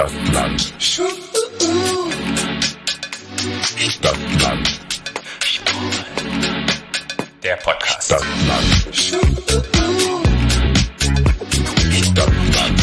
Stadtland. Stadtland. Der Podcast. Stadtland. Stadtland.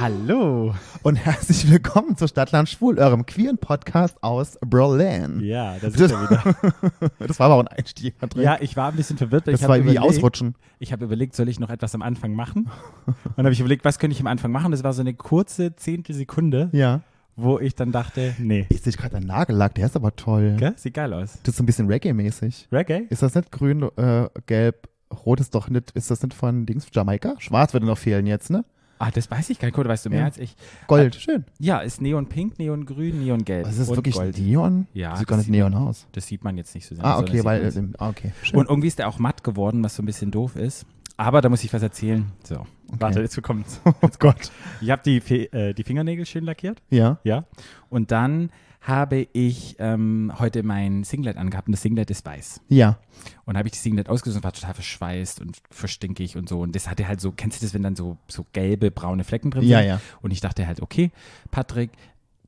Hallo. Und herzlich willkommen zu Stadtland Schwul, eurem queeren Podcast aus Berlin. Ja, da sind wir wieder. Das war aber auch ein Einstieg. Patrick. Ja, ich war ein bisschen verwirrt. weil das ich war wie überlegt- ausrutschen. Ich habe überlegt, soll ich noch etwas am Anfang machen? Und dann habe ich überlegt, was könnte ich am Anfang machen? Das war so eine kurze Zehntelsekunde, Ja. wo ich dann dachte, nee. Ich sehe gerade einen Nagellack, der ist aber toll. Gell? Sieht geil aus. Das ist so ein bisschen Reggae-mäßig. Reggae? Ist das nicht grün, äh, gelb, rot ist doch nicht, ist das nicht von Dings, Jamaika? Schwarz würde noch fehlen jetzt, ne? Ah, das weiß ich gar nicht. Cool, weißt du mehr Ja. als ich. Gold, schön. Ja, ist Neonpink, Neongrün, Neongelb. Was ist das und wirklich Gold. Neon? Ja, Sieht gar das nicht Neon aus. Das sieht man jetzt nicht so sehr. Ah, sondern okay, weil, ah, okay. Schön. Und irgendwie ist der auch matt geworden, was so ein bisschen doof ist. Aber da muss ich was erzählen. So, warte, jetzt kommt's. oh Gott. Ich habe die, äh, die Fingernägel schön lackiert. Ja. Ja. Und dann habe ich ähm, heute mein Singlet angehabt und das Singlet ist weiß. Ja. Und habe ich das Singlet ausgesucht und war total verschweißt und verstinkig und so. Und das hatte halt so, kennst du das, wenn dann so, so gelbe, braune Flecken drin Ja, sind? ja. Und ich dachte halt, okay, Patrick,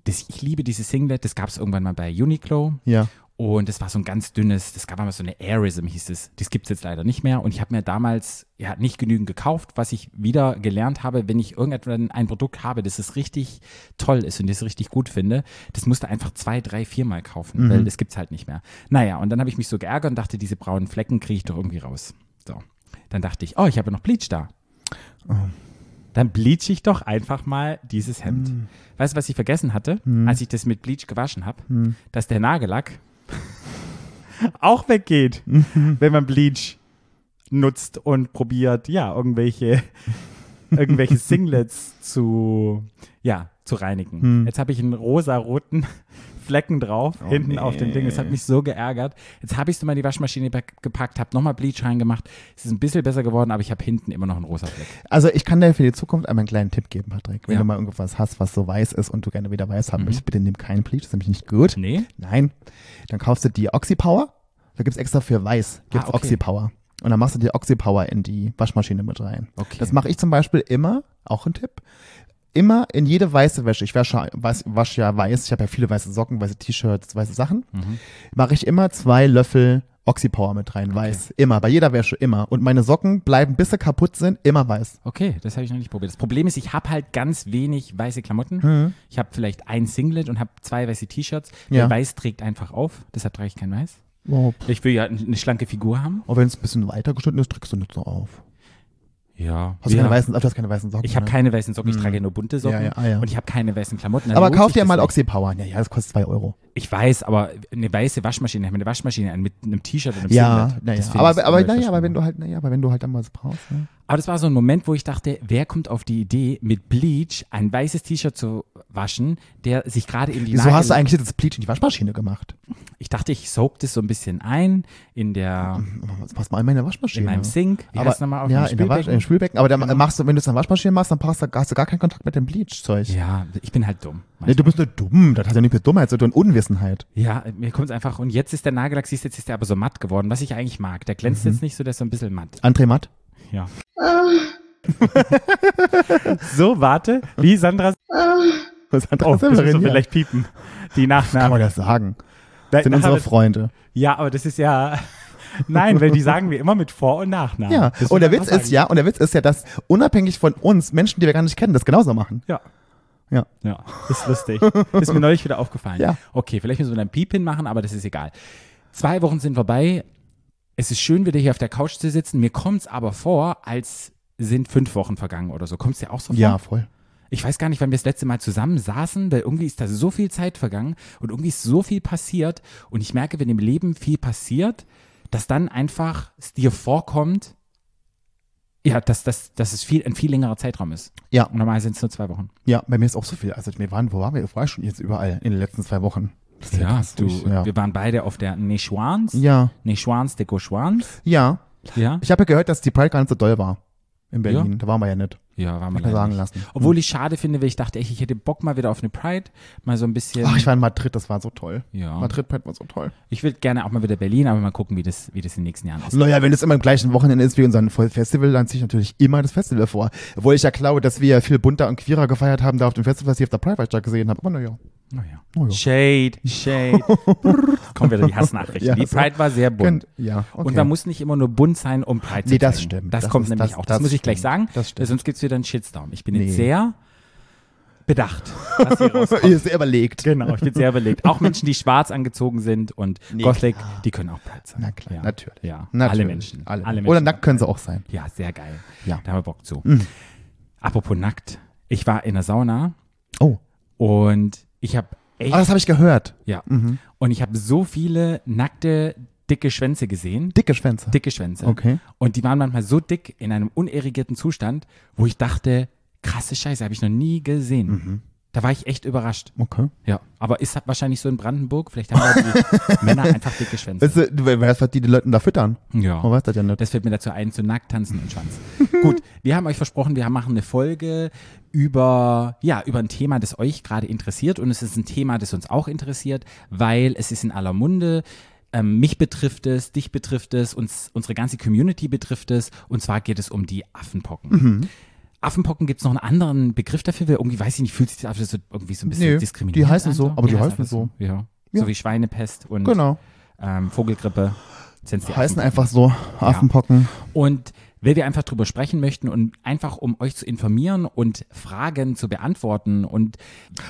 das, ich liebe dieses Singlet, das gab es irgendwann mal bei Uniqlo. Ja. Und das war so ein ganz dünnes, das gab mal so eine Airism, hieß es. Das gibt es jetzt leider nicht mehr. Und ich habe mir damals ja nicht genügend gekauft, was ich wieder gelernt habe, wenn ich irgendetwas ein Produkt habe, das es richtig toll ist und das ich richtig gut finde, das musste einfach zwei, drei, viermal kaufen, weil das gibt's halt nicht mehr. Naja, und dann habe ich mich so geärgert und dachte, diese braunen Flecken kriege ich doch irgendwie raus. So. Dann dachte ich, oh, ich habe ja noch Bleach da. Dann bleach ich doch einfach mal dieses Hemd. Weißt du, was ich vergessen hatte, als ich das mit Bleach gewaschen habe? Dass der Nagellack auch weggeht, wenn man Bleach nutzt und probiert, ja, irgendwelche, irgendwelche Singlets zu, ja, zu reinigen. Jetzt habe ich einen rosa-roten Flecken drauf, hinten auf dem Ding. Das hat mich so geärgert. Jetzt habe ich es mal in die Waschmaschine gepackt, habe nochmal Bleach reingemacht. Es ist ein bisschen besser geworden, aber ich habe hinten immer noch einen rosa Fleck. Also ich kann dir für die Zukunft einmal einen kleinen Tipp geben, Patrick. Wenn Ja. du mal irgendwas hast, was so weiß ist und du gerne wieder weiß haben möchtest, bitte nimm keinen Bleach, das ist nämlich nicht gut. Nee? Nein. Dann kaufst du die Oxy-Power. Da gibt's extra für weiß, gibt's Ah, okay. Oxy-Power. Und dann machst du die Oxy-Power in die Waschmaschine mit rein. Okay. Das mache ich zum Beispiel immer, auch ein Tipp, immer in jede weiße Wäsche. Ich wasche, wasche ja weiß, ich habe ja viele weiße Socken, weiße T-Shirts, weiße Sachen. Mhm. Mache ich immer zwei Löffel Oxy-Power mit rein, weiß. Immer, bei jeder Wäsche, immer. Und meine Socken bleiben, bis sie kaputt sind, immer weiß. Okay, das habe ich noch nicht probiert. Das Problem ist, ich habe halt ganz wenig weiße Klamotten. Mhm. Ich habe vielleicht ein Singlet und habe zwei weiße T-Shirts. Ja. Der Weiß trägt einfach auf, deshalb trage ich kein Weiß. Oh, Ich will ja eine schlanke Figur haben. auch wenn es ein bisschen weiter geschnitten ist, drückst du nicht so auf. Ja. Hast du ja. keine weißen, du hast keine weißen Socken? ich habe ne? keine weißen Socken, ich trage ja nur bunte Socken Ja, ja, ah, ja. und ich habe keine weißen Klamotten. Dann Aber kauf dir mal nicht. Oxy-Power. Ja, ja, das kostet zwei Euro. Ich weiß, aber eine weiße Waschmaschine, ich habe eine Waschmaschine an mit einem T-Shirt und einem Ja, naja. Aber, aber, naja, aber wenn du halt, naja, aber wenn du halt dann was brauchst, ne? Aber das war so ein Moment, wo ich dachte, wer kommt auf die Idee, mit Bleach ein weißes T-Shirt zu waschen, der sich gerade in die Wieso hast du eigentlich das Bleach in die Waschmaschine gemacht? Ich dachte, ich soak das so ein bisschen ein in der Das passt mal in meine Waschmaschine. in meinem Sink. Wie aber, heißt nochmal auf ja, dem in der Wasch, Spülbecken? im Spülbecken. Aber dann Genau. machst du, wenn du es in der Waschmaschine machst, dann passt, hast du gar keinen Kontakt mit dem Bleach-Zeug. Ja, ich bin halt dumm. Nee, du bist nur dumm. Das hat ja nicht mit Dummheit zu tun, Unwissenheit. Ja, mir kommt es einfach. Und jetzt ist der Nagellack, siehst du, jetzt ist der aber so matt geworden, was ich eigentlich mag. Der glänzt Mhm. jetzt nicht so, der ist so ein bisschen matt. André Matt? Ja. so, warte. Wie Sandra. Was hat Oh, das das müssen wir vielleicht piepen. Die Kann Nachnamen. man das sagen? Nein, Sind unsere das- Freunde. Ja, aber das ist ja. Nein, weil die sagen wir immer mit Vor- und Nachnamen. Ja. Das Und der Witz ist ja, und der Witz ist ja, dass unabhängig von uns Menschen, die wir gar nicht kennen, das genauso machen. Ja. Ja. Ja, ist lustig. ist mir neulich wieder aufgefallen. Ja. Okay, vielleicht müssen wir dann Piep hinmachen, aber das ist egal. Zwei Wochen sind vorbei. Es ist schön, wieder hier auf der Couch zu sitzen. Mir kommt es aber vor, als sind fünf Wochen vergangen oder so. Kommt es dir auch so vor? Ja, voll. Ich weiß gar nicht, wann wir das letzte Mal zusammen saßen, weil irgendwie ist da so viel Zeit vergangen und irgendwie ist so viel passiert. Und ich merke, wenn im Leben viel passiert, dass dann einfach es dir vorkommt, ja, dass, dass, dass es viel, ein viel längerer Zeitraum ist. Ja. Und normal sind es nur zwei Wochen. Ja, bei mir ist auch so viel. Also wir waren, wo waren wir? Ich schon jetzt überall in den letzten zwei Wochen? Ja, krass, du, ja. wir waren beide auf der Neschwans. ja, Neschwans de Gauchwans. ja. Ja. Ich habe ja gehört, dass die Pride gar nicht so doll war. in Berlin. Da waren wir ja nicht. Ja, war mal Hab mir leider sagen nicht. lassen. Obwohl ich schade finde, weil ich dachte, echt, ich hätte Bock mal wieder auf eine Pride. Mal so ein bisschen. Ach, ich war in Madrid, das war so toll. Ja. Madrid Pride war so toll. ich will gerne auch mal wieder Berlin, aber mal gucken, wie das, wie das in den nächsten Jahren ist. Naja, wenn es immer im gleichen Wochenende ist wie unser Festival, dann ziehe ich natürlich immer das Festival vor. Obwohl ich ja glaube, dass wir ja viel bunter und queerer gefeiert haben da auf dem Festival, was ich auf der Pride Watch gesehen habe. Aber naja. Naja. Oh ja. Shade, Shade. Kommen wieder die Hassnachrichten. Ja, die. Pride war sehr bunt. Könnt- Ja, okay. Und da muss nicht immer nur bunt sein, um Pride zu Nee, das zeigen. stimmt. Das, Das kommt ist- nämlich das- auch. Das, das muss ich gleich sagen. Sonst gibt es wieder einen Shitstorm. Ich bin Nee. jetzt sehr bedacht, was hier rauskommt. Ihr sehr überlegt. Genau, ich bin sehr überlegt. Auch Menschen, die schwarz angezogen sind und Nee, Gothic, klar. die können auch Pride sein. Na klar, ja. natürlich. Ja, Natürlich. alle Menschen. Alle. Menschen. Oder nackt können sie auch sein. Ja, sehr geil. Ja. Da haben wir Bock zu. Mhm. Apropos nackt. Ich war in der Sauna Oh, und ich habe echt, aber das habe ich gehört. ja, Mhm. und ich habe so viele nackte, dicke Schwänze gesehen. Dicke Schwänze. Dicke Schwänze. Okay. Und die waren manchmal so dick in einem unerigierten Zustand, wo ich dachte, krasse Scheiße, habe ich noch nie gesehen. Mhm. Da war ich echt überrascht. Okay. Ja, aber ist wahrscheinlich so in Brandenburg. Vielleicht haben da die Männer einfach dicke Schwänze. Weißt du, was die, die Leute da füttern? Ja. Man weiß das ja nicht. Das fällt mir dazu ein, zu nackt tanzen und Schwanz. Gut, wir haben euch versprochen, wir machen eine Folge über, ja, über ein Thema, das euch gerade interessiert. Und es ist ein Thema, das uns auch interessiert, weil es ist in aller Munde. Ähm, mich betrifft es, dich betrifft es, uns, unsere ganze Community betrifft es. Und zwar geht es um die Affenpocken. Mhm. Affenpocken gibt es noch einen anderen Begriff dafür, weil irgendwie, weiß ich nicht, fühlt sich das so irgendwie so ein bisschen Nee, diskriminierend die heißen an, so, aber die heißen einfach so. Ja. Ja. So wie Schweinepest und Genau. ähm, Vogelgrippe. Sind's die Heißen einfach so Affenpocken. Und weil wir einfach drüber sprechen möchten und einfach um euch zu informieren und Fragen zu beantworten und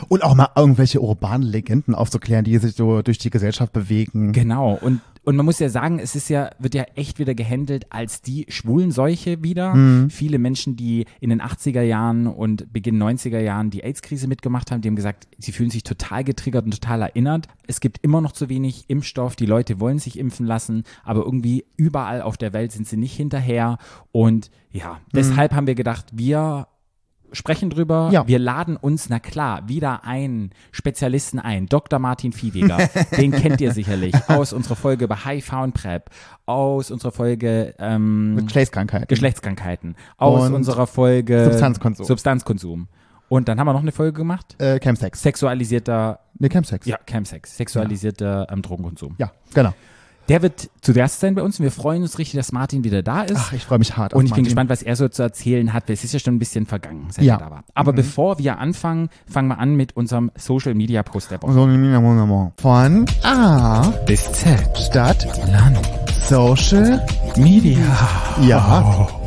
Und auch mal irgendwelche urbanen Legenden aufzuklären, die sich so durch die Gesellschaft bewegen. genau und und man muss ja sagen, es ist ja wird ja echt wieder gehandelt als die Schwulenseuche wieder. Viele Menschen, die in den 80er Jahren und Beginn 90er Jahren die AIDS-Krise mitgemacht haben, die haben gesagt, sie fühlen sich total getriggert und total erinnert. Es gibt immer noch zu wenig Impfstoff, die Leute wollen sich impfen lassen, aber irgendwie überall auf der Welt sind sie nicht hinterher und ja, deshalb haben wir gedacht, wir sprechen drüber. Ja. Wir laden uns, na klar, wieder einen Spezialisten ein, Dr. Martin Viehweger. Den kennt ihr sicherlich aus unserer Folge über HIV und PrEP, aus unserer Folge ähm, Geschlechtskrankheiten. Geschlechtskrankheiten, aus Und unserer Folge Substanzkonsum. Substanzkonsum. Und dann haben wir noch eine Folge gemacht. äh, Chemsex. Sexualisierter, Nee, Chemsex. ja, Chemsex, sexualisierter ähm, Drogenkonsum. Ja, genau. Der wird zu Gast sein bei uns und wir freuen uns richtig, dass Martin wieder da ist. Ach, ich freue mich hart. auf Und ich bin Martin. gespannt, was er so zu erzählen hat, weil es ist ja schon ein bisschen vergangen, seit Ja. er da war. Aber bevor wir anfangen, fangen wir an mit unserem Social Media Post der Woche. Von A, Bis Z. Stadt, Land. Social, Media. ja.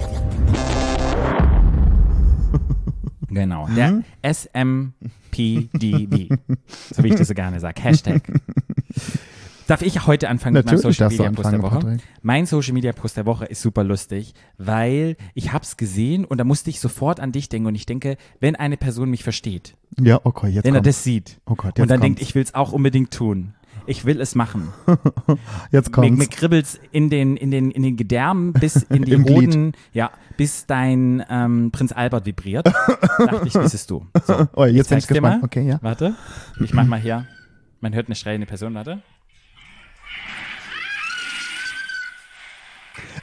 Genau. Der SMPDB. so wie ich das so gerne sage. Hashtag. Darf ich heute anfangen mit meinem Natürlich Social Media Post der Woche? Patrick. Mein Social Media Post der Woche ist super lustig, weil ich hab's gesehen und da musste ich sofort an dich denken und ich denke, wenn eine Person mich versteht, Ja, okay, jetzt wenn er kommt. das sieht Oh Gott, und jetzt dann denkt, kommt's. ich will's auch unbedingt tun. Ich will es machen. Jetzt Mir, kommt's. mir kribbelt's in den, in den, in den Gedärmen bis in die Im Glied. Hoden, ja, bis dein ähm, Prinz Albert vibriert. Dachte ich, das ist du. So, Oh, jetzt bin ich gespannt. mal. Okay, ja. Warte, ich mach mal hier. Man hört eine schreiende Person, warte.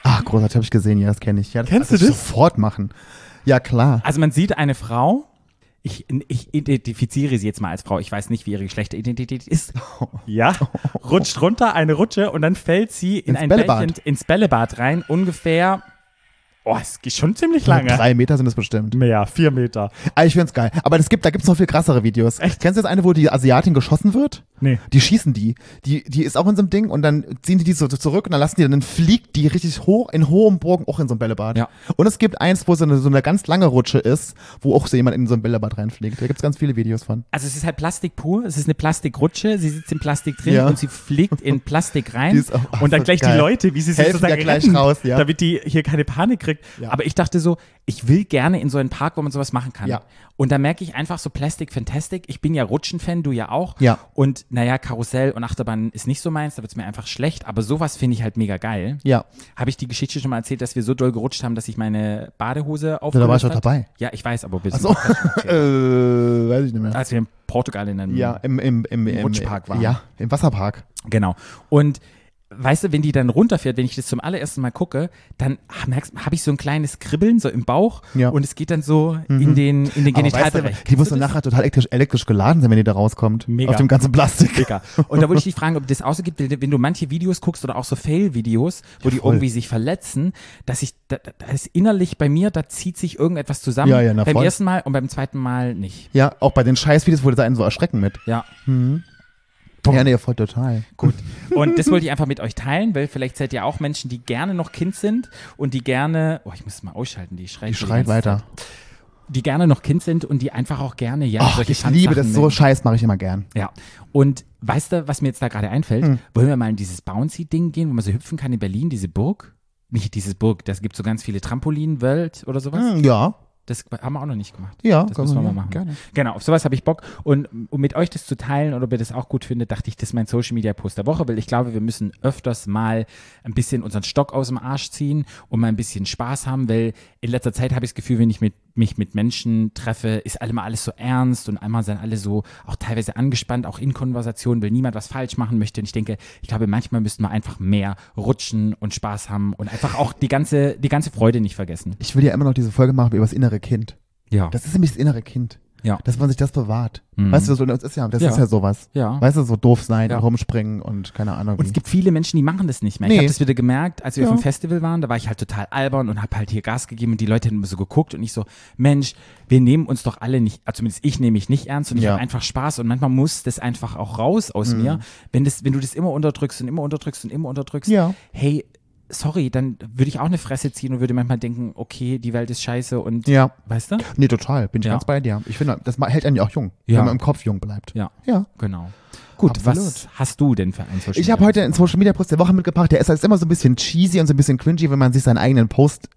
Ach, großartig, habe ich gesehen. Ja, das kenne ich. Ja, das Kennst du ich das? sofort machen. Ja, klar. Also man sieht eine Frau, ich, ich identifiziere sie jetzt mal als Frau, ich weiß nicht, wie ihre Geschlechteridentität ist. Ja, rutscht runter, eine Rutsche und dann fällt sie in Ins ein Bällebad. Bällchen, ins Bällebad rein, ungefähr, oh, es geht schon ziemlich lange. Drei Meter sind es bestimmt. Mehr, vier Meter. Ah, ich find's geil. Aber das gibt, da gibt's noch viel krassere Videos. Echt? Kennst du das eine, wo die Asiatin geschossen wird? Nee. Die schießen die. Die, die ist auch in so einem Ding und dann ziehen die die so zurück und dann lassen die, dann fliegt die richtig hoch, in hohem Bogen auch in so ein Bällebad. Ja. Und es gibt eins, wo so eine, so eine ganz lange Rutsche ist, wo auch so jemand in so ein Bällebad reinfliegt. Da gibt's ganz viele Videos von. Also es ist halt Plastik pur, es ist eine Plastikrutsche, sie sitzt in Plastik drin Ja. und sie fliegt in Plastik rein Die ist auch- ach, und dann gleich geil. die Leute, wie sie sich Helfen sozusagen gleich retten, raus, ja. damit die hier keine Panik kriegt. Ja. Aber ich dachte so, ich will gerne in so einen Park, wo man sowas machen kann. Ja. Und da merke ich einfach so Plastic Fantastic. Ich bin ja Rutschenfan, du ja auch. Ja. Und naja, Karussell und Achterbahn ist nicht so meins, da wird es mir einfach schlecht. Aber sowas finde ich halt mega geil. Ja. Habe ich die Geschichte schon mal erzählt, dass wir so doll gerutscht haben, dass ich meine Badehose auf. da war ich doch dabei. Ja, ich weiß, aber willst Ach so. du äh, weiß ich nicht mehr. als wir in Portugal in einem Ja, im, im, im, im, Rutschpark waren. Ja, im Wasserpark. Genau. Und weißt du, wenn die dann runterfährt, wenn ich das zum allerersten Mal gucke, dann habe ich so ein kleines Kribbeln so im Bauch Ja. und es geht dann so in den, in den Aber weißt Genitalbereich. du, die muss dann nachher total elektrisch, elektrisch geladen sein, wenn die da rauskommt. Mega. Auf dem ganzen Plastik. Mega. Und da wollte ich dich fragen, ob das auch so gibt, wenn du manche Videos guckst oder auch so Fail-Videos, wo die voll. irgendwie sich verletzen, dass ich, da, da ist innerlich bei mir, da zieht sich irgendetwas zusammen. Ja, ja, na beim voll. ersten Mal und beim zweiten Mal nicht. Ja, auch bei den Scheißvideos wurde da einen so erschrecken mit. Ja. Ja, nee, voll total. Gut. Und das wollte ich einfach mit euch teilen, weil vielleicht seid ihr auch Menschen, die gerne noch Kind sind und die gerne, oh, ich muss es mal ausschalten, die schreit, Die schreit weiter. Zeit. Die gerne noch Kind sind und die einfach auch gerne, ja, Ach, solche ich liebe das Tanzsachen so. Scheiß mache ich immer gern. Ja. Und weißt du, was mir jetzt da gerade einfällt? Hm. Wollen wir mal in dieses Bouncy-Ding gehen, wo man so hüpfen kann in Berlin, diese Burg? Nicht dieses Burg, das gibt so ganz viele Trampolin-Welt oder sowas. Hm, Ja, Das haben wir auch noch nicht gemacht. ja. Das müssen wir man mal machen. Gerne. Genau, auf sowas habe ich Bock. Und um mit euch das zu teilen oder ob ihr das auch gut findet, dachte ich, das ist mein Social Media Post der Woche, weil ich glaube, wir müssen öfters mal ein bisschen unseren Stock aus dem Arsch ziehen und mal ein bisschen Spaß haben, weil in letzter Zeit habe ich das Gefühl, wenn ich mit, mich mit Menschen treffe, ist alle mal alles so ernst und einmal sind alle so auch teilweise angespannt, auch in Konversationen, will niemand was falsch machen möchte. Und ich denke, ich glaube, manchmal müssten wir einfach mehr rutschen und Spaß haben und einfach auch die ganze, die ganze Freude nicht vergessen. Ich will ja immer noch diese Folge machen über das innere Kind. Ja. Das ist nämlich das innere Kind. Ja. Dass man sich das bewahrt. Mhm. Weißt du, so, das ist ja, das Ja. ist ja sowas. Ja. Weißt du, so doof sein, Ja. rumspringen und keine Ahnung. Und es gibt viele Menschen, die machen das nicht mehr. Ich Nee. habe das wieder gemerkt, als wir Ja. auf dem Festival waren, da war ich halt total albern und habe halt hier Gas gegeben und die Leute haben immer so geguckt und ich so, Mensch, wir nehmen uns doch alle nicht, also zumindest ich nehme mich nicht ernst und ich habe einfach Spaß und manchmal muss das einfach auch raus aus Mhm. mir. Wenn, das, wenn du das immer unterdrückst und immer unterdrückst und immer unterdrückst, Ja. hey, sorry, dann würde ich auch eine Fresse ziehen und würde manchmal denken, okay, die Welt ist scheiße und, ja. weißt du? Nee, total. Bin ich Ja. ganz bei dir. Ich finde, das hält einen ja auch jung, Ja. wenn man im Kopf jung bleibt. Ja, Ja. genau. Gut, Absolut. was hast du denn für einen Social Ich habe Media? heute einen Social Media Post der Woche mitgebracht. Der ist halt immer so ein bisschen cheesy und so ein bisschen cringy, wenn man sich seinen eigenen Post,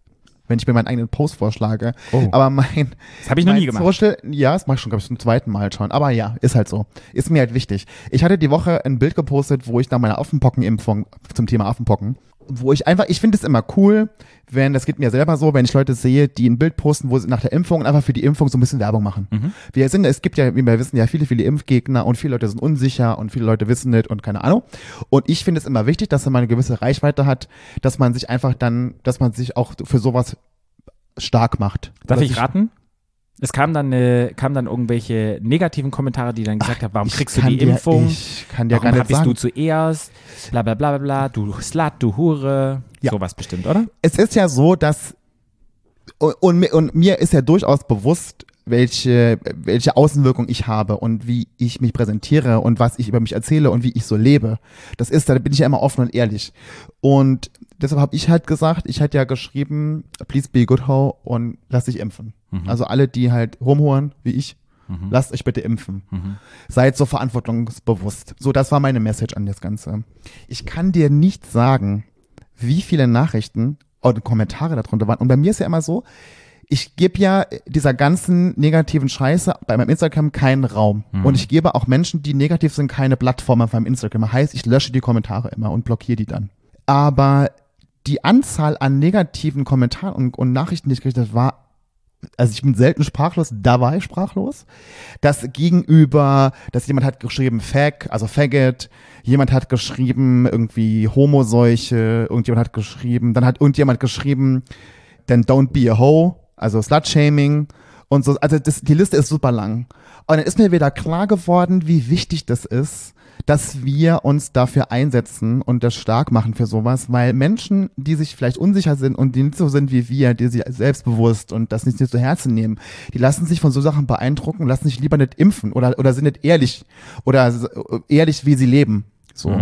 wenn ich mir meinen eigenen Post vorschlage. Oh. Aber mein, Das habe ich noch nie gemacht. Social, ja, das mache ich schon, glaube ich, zum zweiten Mal schon. Aber ja, ist halt so. Ist mir halt wichtig. Ich hatte die Woche ein Bild gepostet, wo ich nach meiner Affenpockenimpfung zum Thema Affenpocken, wo ich einfach, ich finde es immer cool, wenn, das geht mir selber so, wenn ich Leute sehe, die ein Bild posten, wo sie nach der Impfung einfach für die Impfung so ein bisschen Werbung machen. Mhm. Wir sind, es gibt ja, wie wir wissen, ja viele, viele Impfgegner und viele Leute sind unsicher und viele Leute wissen nicht und keine Ahnung. Und ich finde es immer wichtig, dass man eine gewisse Reichweite hat, dass man sich einfach dann, dass man sich auch für sowas stark macht. Darf ich raten? Es kam dann, äh, kam dann irgendwelche negativen Kommentare, die dann gesagt haben, warum kriegst du die dir, Impfung? Ich kann dir warum gar nicht bist sagen. du zuerst? Bla bla bla bla bla, du Slut, du Hure. Ja. Sowas bestimmt, oder? es ist ja so, dass und, und, und mir ist ja durchaus bewusst, welche, welche Außenwirkung ich habe und wie ich mich präsentiere und was ich über mich erzähle und wie ich so lebe. Das ist, da bin ich ja immer offen und ehrlich. Und deshalb habe ich halt gesagt, ich hätte ja geschrieben, please be good hoe und lass dich impfen. Also alle, die halt rumhuren, wie ich, lasst euch bitte impfen. Seid so verantwortungsbewusst. So, das war meine Message an das Ganze. Ich kann dir nicht sagen, wie viele Nachrichten und Kommentare darunter waren. Und bei mir ist ja immer so, ich gebe ja dieser ganzen negativen Scheiße bei meinem Instagram keinen Raum. Und ich gebe auch Menschen, die negativ sind, keine Plattform auf meinem Instagram. Heißt, ich lösche die Kommentare immer und blockiere die dann. Aber die Anzahl an negativen Kommentaren und, und Nachrichten, die ich gekriegt habe, war also ich bin selten sprachlos, da war ich sprachlos. Das gegenüber, dass jemand hat geschrieben Fag, also Faggot, jemand hat geschrieben irgendwie Homoseuche, irgendjemand hat geschrieben, dann hat irgendjemand geschrieben, then don't be a hoe, also Slut-Shaming und so. Also das, die Liste ist super lang. Und dann ist mir wieder klar geworden, wie wichtig das ist, dass wir uns dafür einsetzen und das stark machen für sowas, weil Menschen, die sich vielleicht unsicher sind und die nicht so sind wie wir, die sich selbstbewusst und das nicht, nicht zu Herzen nehmen, die lassen sich von so Sachen beeindrucken, lassen sich lieber nicht impfen oder, oder sind nicht ehrlich oder ehrlich, wie sie leben. So.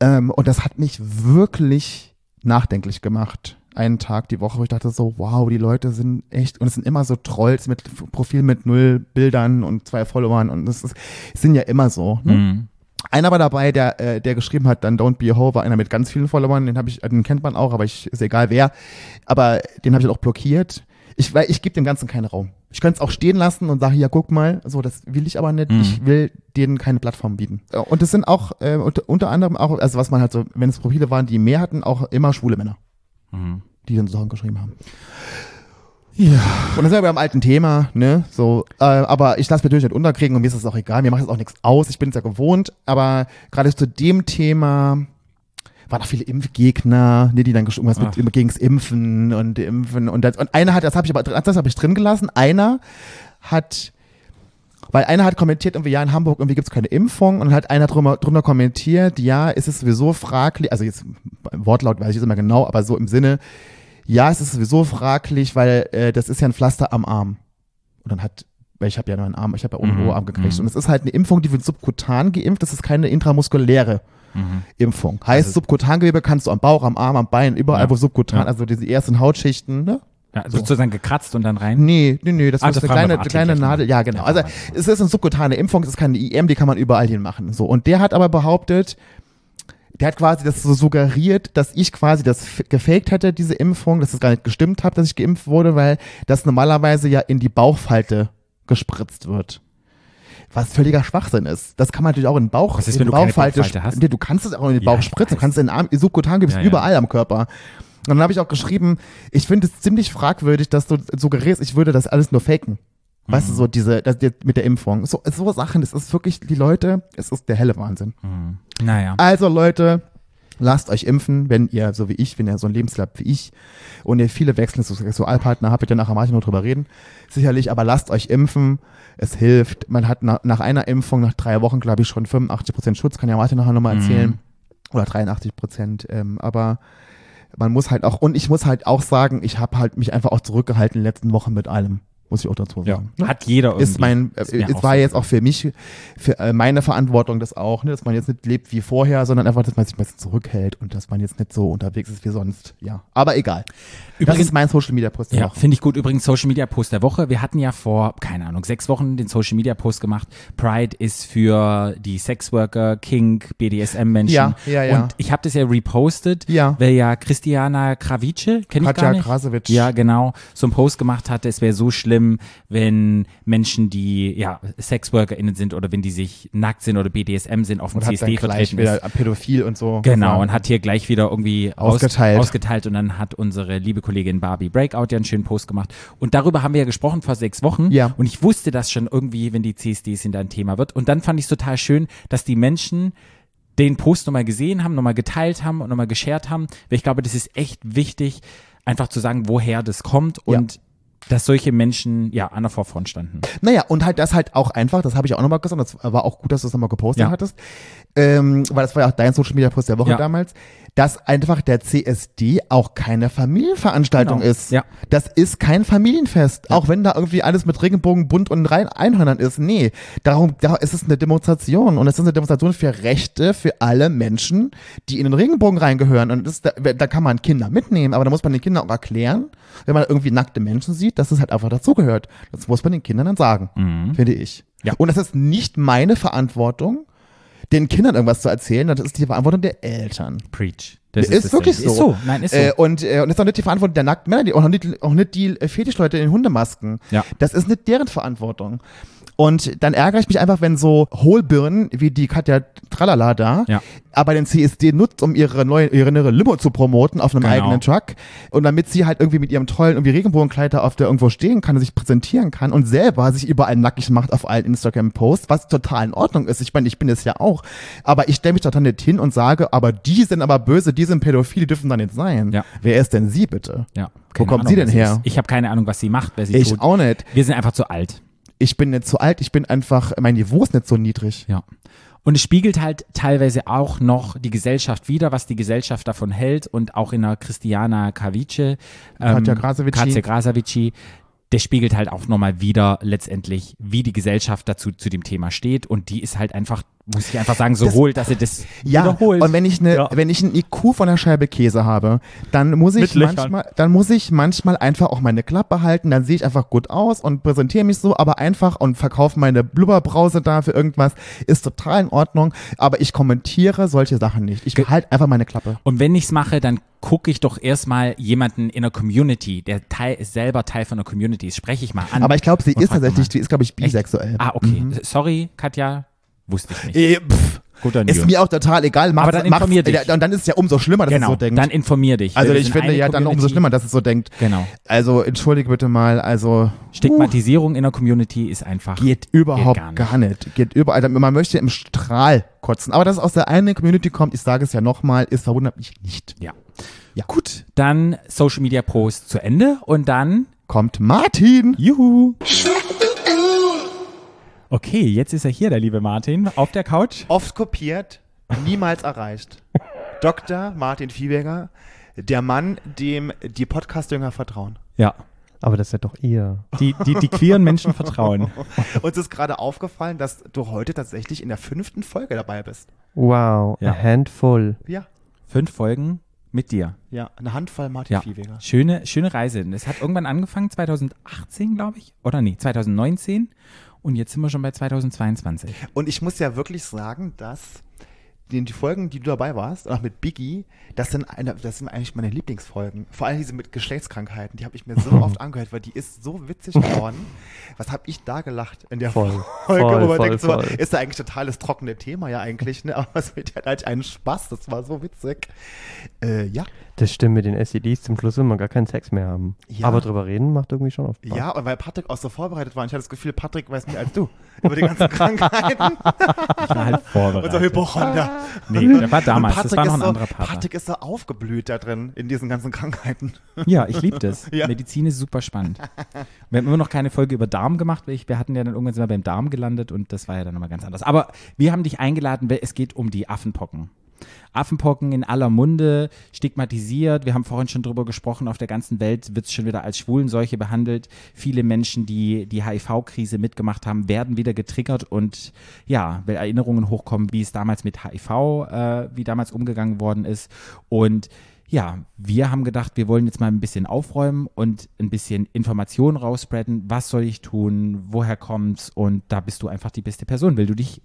Ähm, und das hat mich wirklich nachdenklich gemacht. Einen Tag die Woche, wo ich dachte so, wow, die Leute sind echt, und es sind immer so Trolls mit Profil mit null Bildern und zwei Followern und das ist, sind ja immer so. Ne? Mhm. Einer war dabei, der, äh, der geschrieben hat, dann Don't Be a Hoe, war einer mit ganz vielen Followern, den habe ich, den kennt man auch, aber ich, ist egal wer. Aber den habe ich auch blockiert. Ich, weil ich gebe dem Ganzen keinen Raum. Ich könnte es auch stehen lassen und sage, ja, guck mal, so, das will ich aber nicht. Mhm. Ich will denen keine Plattform bieten. Und es sind auch äh, unter, unter anderem auch, also was man halt so, wenn es Profile waren, die mehr hatten, auch immer schwule Männer, Mhm. die dann Sachen geschrieben haben. Ja. Und das sind wir beim alten Thema, ne? So, äh, aber ich lasse mich natürlich nicht unterkriegen und mir ist das auch egal, mir macht das auch nichts aus, ich bin es ja gewohnt, aber gerade zu dem Thema waren auch viele Impfgegner, ne, die dann irgendwas Ach. mit gegens Impfen und Impfen und das, und einer hat, das habe ich aber das habe ich drin gelassen. Einer hat weil einer hat kommentiert, irgendwie, ja, in Hamburg irgendwie gibt's keine Impfung und dann hat einer drunter, drunter kommentiert, ja, es ist sowieso fraglich, also jetzt im Wortlaut weiß ich jetzt immer genau, aber so im Sinne, ja, es ist sowieso fraglich, weil äh, das ist ja ein Pflaster am Arm. Und dann hat, weil ich habe ja nur einen Arm, ich habe ja ohne Mhm, Oberarm gekriegt. mhm. Und es ist halt eine Impfung, die wird subkutan geimpft, das ist keine intramuskuläre Mhm. Impfung. Heißt, Also- Subkutangewebe kannst du am Bauch, am Arm, am Bein, überall, Ja. wo subkutan, Ja. also diese ersten Hautschichten, ne? Ja, So. sozusagen gekratzt und dann rein. Nee, nee, nee, das Ah, ist das eine kleine, Arzt kleine. Nadel. Ja, genau. Ja, also es ist eine subkutane Impfung, es ist keine IM, die kann man überall hin machen. So. Und der hat aber behauptet, der hat quasi das so suggeriert, dass ich quasi das gefaked hätte, diese Impfung, dass es gar nicht gestimmt hat, dass ich geimpft wurde, weil das normalerweise ja in die Bauchfalte gespritzt wird. Was völliger Schwachsinn ist. Das kann man natürlich auch in den Bauch, Was ist, in wenn du Bauchfalte Bauchfalte hast? Nee, du kannst es auch in den Ja, Bauch ich spritzen, du kannst es in den Arm, subkutan gibt es Ja, ja. überall am Körper. Und dann habe ich auch geschrieben, ich finde es ziemlich fragwürdig, dass du suggerierst, ich würde das alles nur faken. Weißt Mhm. du, so diese, das, jetzt mit der Impfung. So, so Sachen, das ist wirklich, die Leute, es ist der helle Wahnsinn. Mhm. Naja. Also Leute, lasst euch impfen, wenn ihr, so wie ich, wenn ihr so ein Lebenslauf wie ich und ihr viele wechselnde Sexualpartner habt, ja nachher manchmal noch drüber reden, sicherlich, aber lasst euch impfen, es hilft. Man hat nach, nach einer Impfung, nach drei Wochen, glaube ich, schon 85% Schutz, kann ja Martin nachher nochmal Mhm. erzählen. Oder 83 Prozent, ähm, aber man muss halt auch, und ich muss halt auch sagen, ich habe halt mich einfach auch zurückgehalten in den letzten Wochen mit allem, muss ich auch dazu Ja. sagen. Ne? Hat jeder irgendwie. ist mein, äh, Ist es war so. jetzt auch für mich, für äh, meine Verantwortung das auch, ne, dass man jetzt nicht lebt wie vorher, sondern einfach, dass man sich ein bisschen zurückhält und dass man jetzt nicht so unterwegs ist wie sonst. Ja, aber egal. das Übrigens- ist mein Social Media Post der Ja, finde ich gut. Übrigens Social Media Post der Woche. Wir hatten ja vor, keine Ahnung, sechs Wochen den Social Media Post gemacht. Pride ist für die Sexworker, Kink, BDSM-Menschen. Ja, ja, ja. Und ich habe das ja repostet, Ja. weil ja Christiana Kravice, kenne ich gar nicht. Krasowitsch. Ja, genau, so einen Post gemacht hatte, es wäre so schlimm, wenn Menschen, die ja SexworkerInnen sind oder wenn die sich nackt sind oder BDSM sind, auf dem Und hat dann CSD gleich vertreten wieder ist. pädophil und so. Genau, und hat hier gleich wieder irgendwie aus- Ausgeteilt. ausgeteilt und dann hat unsere liebe Kollegin Barbie Breakout ja einen schönen Post gemacht. Und darüber haben wir ja gesprochen vor sechs Wochen. Ja. Und ich wusste das schon irgendwie, wenn die CSDs sind, ein Thema wird. Und dann fand ich es total schön, dass die Menschen den Post nochmal gesehen haben, nochmal geteilt haben und nochmal geshared haben. Weil ich glaube, das ist echt wichtig, einfach zu sagen, woher das kommt Ja. Dass solche Menschen ja an der Vorfront standen. Naja, und halt das halt auch einfach, das habe ich auch nochmal gesagt, das war auch gut, dass du es nochmal gepostet Ja. hattest, ähm, weil das war ja auch dein Social Media Post der Woche Ja. damals, dass einfach der CSD auch keine Familienveranstaltung Genau. ist. Ja. Das ist kein Familienfest, auch wenn da irgendwie alles mit Regenbogen, bunt und rein Einhörnern ist. Nee, darum, da ist es eine Demonstration und es ist eine Demonstration für Rechte für alle Menschen, die in den Regenbogen reingehören und das, da, da kann man Kinder mitnehmen, aber da muss man den Kindern auch erklären, wenn man irgendwie nackte Menschen sieht, dass es halt einfach dazugehört. Das muss man den Kindern dann sagen, finde ich. Ja. Und das ist nicht meine Verantwortung, den Kindern irgendwas zu erzählen, das ist die Verantwortung der Eltern. Preach. ist, das wirklich Ding. so. Ist so. Nein, ist so. Äh, und, äh, und das ist auch nicht die Verantwortung der nackten Männer, die, auch, nicht, auch nicht die Fetischleute in Hundemasken. Ja. Das ist nicht deren Verantwortung. Und dann ärgere ich mich einfach, wenn so Hohlbirnen wie die Katja Tralala da, Ja. aber den CSD nutzt, um ihre neue, ihre neue Limo zu promoten auf einem Genau. eigenen Truck. Und damit sie halt irgendwie mit ihrem tollen irgendwie Regenbogenkleid da auf der irgendwo stehen kann und sich präsentieren kann und selber sich überall nackig macht auf allen Instagram-Posts, was total in Ordnung ist. Ich meine, ich bin es ja auch. Aber ich stelle mich doch dann nicht hin und sage, aber die sind aber böse, die sind pädophil, die dürfen da nicht sein. Ja. Wer ist denn sie bitte? ja. Wo kommt Ahnung, sie denn her? ist. Ich habe keine Ahnung, was sie macht, wer sie Ich tut. auch nicht. Wir sind einfach zu alt. Ich bin nicht zu alt, ich bin einfach, mein Niveau ist nicht so niedrig. Ja. Und es spiegelt halt teilweise auch noch die Gesellschaft wider, was die Gesellschaft davon hält und auch in der Christiana Kavice, ähm, Katja Krasavici. Der spiegelt halt auch nochmal wieder letztendlich, wie die Gesellschaft dazu zu dem Thema steht und die ist halt einfach, muss ich einfach sagen, so Das- hohl, dass sie das Ja, wiederholt. und wenn ich eine, Ja. wenn ich ein IQ von einer Scheibe Käse habe, dann muss ich manchmal, dann muss ich manchmal einfach auch meine Klappe halten, dann sehe ich einfach gut aus und präsentiere mich so, aber einfach und verkaufe meine Blubberbrause da für irgendwas, ist total in Ordnung, aber ich kommentiere solche Sachen nicht. Ich halte einfach meine Klappe. Und wenn ich's mache, dann gucke ich doch erstmal jemanden in der Community, der Teil, selber Teil von der Community ist, spreche ich mal an. Aber ich glaube, sie ist tatsächlich, die ist, glaube ich, bisexuell. Ah, okay. Sorry, Katja, wusste ich nicht. Eh, pff. Guter Ist mir auch total egal. Macht's, Aber dann informier dich. Und dann ist es ja umso schlimmer, dass genau, es so denkt. dann informier dich. also ich finde ja dann umso Community. schlimmer, dass es so denkt. Genau. Also entschuldige bitte mal, also Stigmatisierung in der Community ist einfach. geht überhaupt gar gar, nicht. nicht. Geht überall. Also Man möchte im Strahl kotzen. Aber dass es aus der einen Community kommt, ich sage es ja nochmal, ist verwundert mich nicht. Ja. Ja. Gut, dann Social Media Post zu Ende und dann Kommt Martin. Juhu. Okay, jetzt ist er hier, der liebe Martin, auf der Couch. Oft kopiert, niemals erreicht. Dr. Martin Viehweger, der Mann, dem die Podcast-Jünger vertrauen. Ja. Aber das seid doch ihr. Die, die, die queeren Menschen vertrauen. Uns ist gerade aufgefallen, dass du heute tatsächlich in der fünften Folge dabei bist. Wow, Ja. a handful. Ja, Fünf Folgen mit dir. ja, eine Handvoll Martin Ja. Viehweger. Schöne, schöne Reise. Es hat irgendwann angefangen, 2018, glaube ich. Oder nee, 2019. Und jetzt sind wir schon bei 2022. Und ich muss ja wirklich sagen, dass die, die Folgen, die du dabei warst, auch mit Biggie, das sind, eine, das sind eigentlich meine Lieblingsfolgen. Vor allem diese mit Geschlechtskrankheiten, die habe ich mir so oft angehört, weil die ist so witzig geworden. Was habe ich da gelacht in der Voll, Folge, voll, wo man voll, denkt, so, ist ja eigentlich totales trockene Thema ja eigentlich, ne? aber es wird halt eigentlich einen Spaß, das war so witzig. Äh, ja, Das stimmt mit den STDs. Zum Schluss will man gar keinen Sex mehr haben. Ja. Aber drüber reden macht irgendwie schon auf. ja, und weil Patrick auch so vorbereitet war, und ich hatte das Gefühl, Patrick weiß mehr als du über die ganzen Krankheiten. Ich war halt vorbereitet. Unser Hypochonder. Nee, der war damals. Das war noch ein so, anderer Partner. Patrick ist so aufgeblüht da drin, in diesen ganzen Krankheiten. Ja, ich liebe das. Ja. Medizin ist super spannend. Wir haben immer noch keine Folge über Darm gemacht, weil ich, wir hatten ja dann irgendwann sind wir beim Darm gelandet und das war ja dann nochmal ganz anders. Aber wir haben dich eingeladen, weil es geht um die Affenpocken. Affenpocken in aller Munde, stigmatisiert. Wir haben vorhin schon drüber gesprochen, auf der ganzen Welt wird es schon wieder als Schwulenseuche behandelt. Viele Menschen, die die HIV-Krise mitgemacht haben, werden wieder getriggert und ja, weil Erinnerungen hochkommen, wie es damals mit HIV, äh, wie damals umgegangen worden ist. Und ja, wir haben gedacht, wir wollen jetzt mal ein bisschen aufräumen und ein bisschen Informationen rausspreaden. Was soll ich tun? Woher kommt's? Und da bist du einfach die beste Person, weil du dich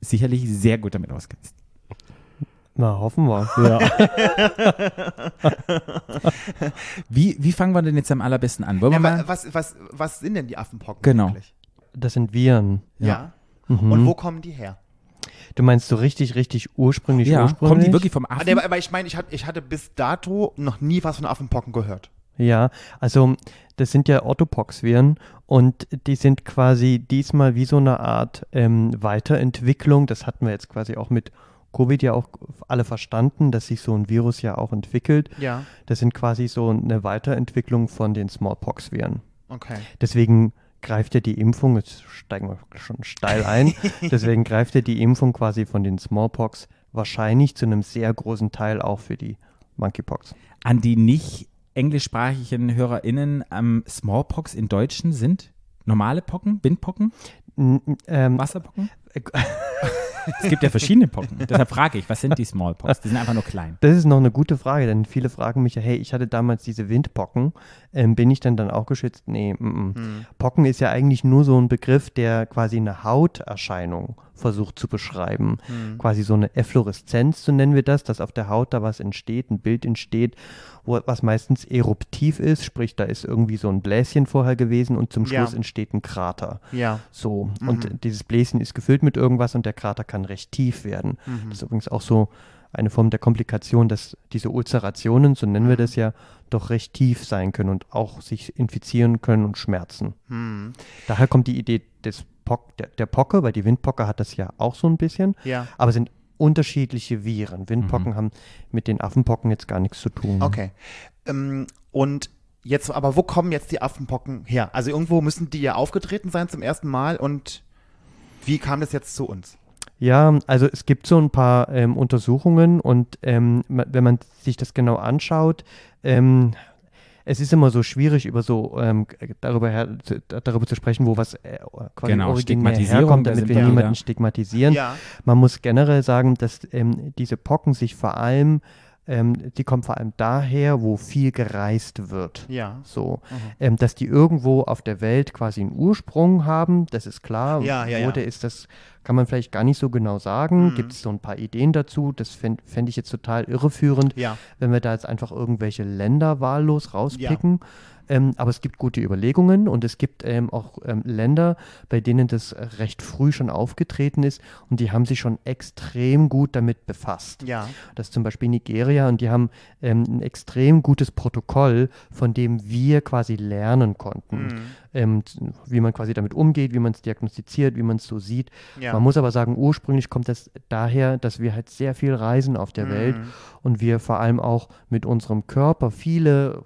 sicherlich sehr gut damit auskennst. Na, hoffen wir. Wie, wie fangen wir denn jetzt am allerbesten an? Wollen wir Ja, mal? wa- was, was, was sind denn die Affenpocken Genau. eigentlich? Das sind Viren. Ja. Mhm. Und wo kommen die her? Du meinst so richtig, richtig ursprünglich, Ja, ursprünglich? kommen die wirklich vom Ah, Affen? aber, aber ich meine, ich, hatte- ich hatte bis dato noch nie was von Affenpocken gehört. Ja, also das sind ja Orthopox-Viren und die sind quasi diesmal wie so eine Art ähm, Weiterentwicklung. Das hatten wir jetzt quasi auch mit Covid ja auch alle verstanden, dass sich so ein Virus ja auch entwickelt. Ja. Das sind quasi so eine Weiterentwicklung von den Smallpox-Viren. Okay. Deswegen greift ja die Impfung, jetzt steigen wir schon steil ein, deswegen greift ja die Impfung quasi von den Smallpox wahrscheinlich zu einem sehr großen Teil auch für die Monkeypox. An die nicht englischsprachigen HörerInnen am Smallpox in Deutschen sind normale Pocken, Windpocken, N- Ähm, Wasserpocken? Es gibt ja verschiedene Pocken. Deshalb frage ich, was sind die Smallpox? Die sind einfach nur klein. Das ist noch eine gute Frage, denn viele fragen mich ja, hey, ich hatte damals diese Windpocken, ähm, bin ich denn dann auch geschützt? Nee, mm, mm. Pocken ist ja eigentlich nur so ein Begriff, der quasi eine Hauterscheinung versucht zu beschreiben. Quasi so eine Effloreszenz, so nennen wir das, dass auf der Haut da was entsteht, ein Bild entsteht, wo, was meistens eruptiv ist, sprich, da ist irgendwie so ein Bläschen vorher gewesen und zum Ja. Schluss entsteht ein Krater. Ja. So, und dieses Bläschen ist gefüllt mit irgendwas und der Krater kann recht tief werden. Das ist übrigens auch so eine Form der Komplikation, dass diese Ulzerationen, so nennen wir das ja, doch recht tief sein können und auch sich infizieren können und schmerzen. Hm. Daher kommt die Idee des Pock, der, der Pocke, weil die Windpocke hat das ja auch so ein bisschen, Ja. aber es sind unterschiedliche Viren. Windpocken haben mit den Affenpocken jetzt gar nichts zu tun. Okay. Ähm, und jetzt, aber wo kommen jetzt die Affenpocken her? Also irgendwo müssen die ja aufgetreten sein zum ersten Mal und wie kam das jetzt zu uns? Ja, also es gibt so ein paar ähm, Untersuchungen und ähm, wenn man sich das genau anschaut, ähm, es ist immer so schwierig, über so ähm, darüber, her, zu, darüber zu sprechen, wo was äh, quasi Genau, originär herkommt, da damit wir niemanden wieder. stigmatisieren. Ja. Man muss generell sagen, dass ähm, diese Pocken sich vor allem, ähm, die kommen vor allem daher, wo viel gereist wird. Ja. So, ähm, dass die irgendwo auf der Welt quasi einen Ursprung haben, das ist klar. Ja, ja, Wo ja. der ist, das kann man vielleicht gar nicht so genau sagen. Gibt es so ein paar Ideen dazu? Das fände fänd ich jetzt total irreführend, Ja. wenn wir da jetzt einfach irgendwelche Länder wahllos rauspicken. Ähm, aber es gibt gute Überlegungen und es gibt ähm, auch ähm, Länder, bei denen das recht früh schon aufgetreten ist und die haben sich schon extrem gut damit befasst. Ja. Das ist zum Beispiel Nigeria und die haben ähm, ein extrem gutes Protokoll, von dem wir quasi lernen konnten, Mhm. ähm, wie man quasi damit umgeht, wie man es diagnostiziert, wie man es so sieht. Ja. Man muss aber sagen, ursprünglich kommt das daher, dass wir halt sehr viel reisen auf der Welt Mhm. und wir vor allem auch mit unserem Körper viele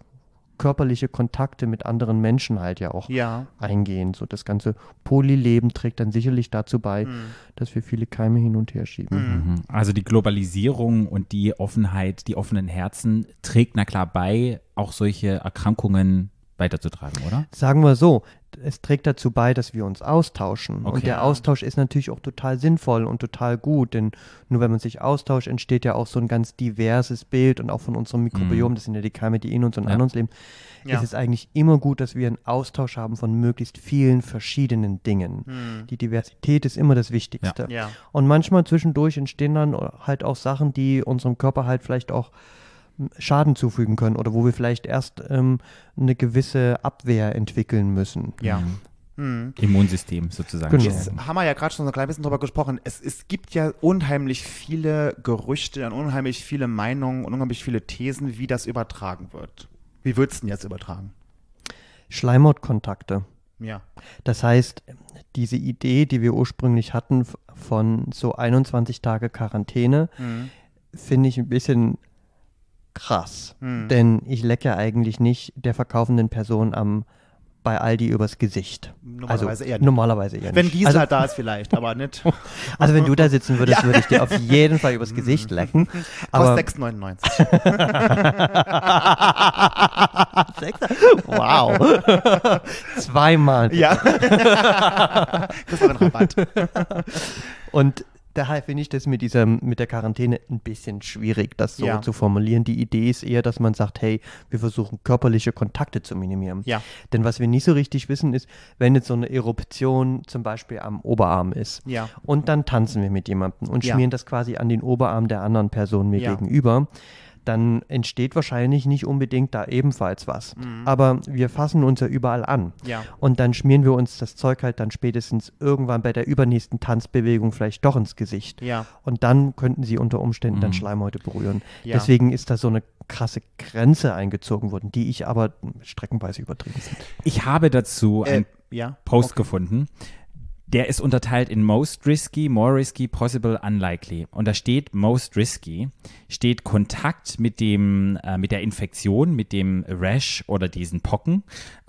körperliche Kontakte mit anderen Menschen halt ja auch Ja. eingehen. So das ganze Polyleben trägt dann sicherlich dazu bei, Mhm. dass wir viele Keime hin und her schieben. Mhm. Also die Globalisierung und die Offenheit, die offenen Herzen trägt na klar bei, auch solche Erkrankungen weiterzutragen, oder? Sagen wir so, es trägt dazu bei, dass wir uns austauschen. Okay. Und der Austausch ist natürlich auch total sinnvoll und total gut, denn nur wenn man sich austauscht, entsteht ja auch so ein ganz diverses Bild und auch von unserem Mikrobiom, das sind ja die Keime, die in uns und Ja. an uns leben, Ja. ist es eigentlich immer gut, dass wir einen Austausch haben von möglichst vielen verschiedenen Dingen. Mhm. Die Diversität ist immer das Wichtigste. Ja. Und manchmal zwischendurch entstehen dann halt auch Sachen, die unserem Körper halt vielleicht auch Schaden zufügen können oder wo wir vielleicht erst ähm, eine gewisse Abwehr entwickeln müssen. Ja. Mhm. Immunsystem sozusagen. Genau. Jetzt haben wir ja gerade schon so ein klein bisschen drüber gesprochen. Es, es gibt ja unheimlich viele Gerüchte und unheimlich viele Meinungen und unheimlich viele Thesen, wie das übertragen wird. Wie würdest du denn jetzt übertragen? Schleimhautkontakte. Ja. Das heißt, diese Idee, die wir ursprünglich hatten von so 21 Tage Quarantäne, Mhm. finde ich ein bisschen krass. Mhm. Denn ich lecke eigentlich nicht der verkaufenden Person am bei Aldi übers Gesicht. Normalerweise also, eher nicht. Normalerweise eher Wenn. Gisela also, da ist vielleicht, aber nicht. also wenn du da sitzen würdest, würde ich dir auf jeden Fall übers Gesicht lecken. Aber 6,99. wow. Zweimal. ja. Kriegst noch einen Rabatt. Und daher finde ich das mit dieser, mit der Quarantäne ein bisschen schwierig, das so Ja. zu formulieren. Die Idee ist eher, dass man sagt, hey, wir versuchen körperliche Kontakte zu minimieren. Ja. Denn was wir nicht so richtig wissen, ist, wenn jetzt so eine Eruption zum Beispiel am Oberarm ist Ja. und dann tanzen wir mit jemandem und schmieren das quasi an den Oberarm der anderen Person mir Ja. gegenüber, dann entsteht wahrscheinlich nicht unbedingt da ebenfalls was. Mhm. Aber wir fassen uns ja überall an. Ja. Und dann schmieren wir uns das Zeug halt dann spätestens irgendwann bei der übernächsten Tanzbewegung vielleicht doch ins Gesicht. Ja. Und dann könnten sie unter Umständen dann Mhm. Schleimhäute berühren. Ja. Deswegen ist da so eine krasse Grenze eingezogen worden, die ich aber streckenweise übertrieben finde. Ich habe dazu Äh, ein ja. Post Okay. gefunden. Der ist unterteilt in most risky, more risky, possible, unlikely. Und da steht most risky, steht Kontakt mit dem, äh, mit der Infektion, mit dem Rash oder diesen Pocken,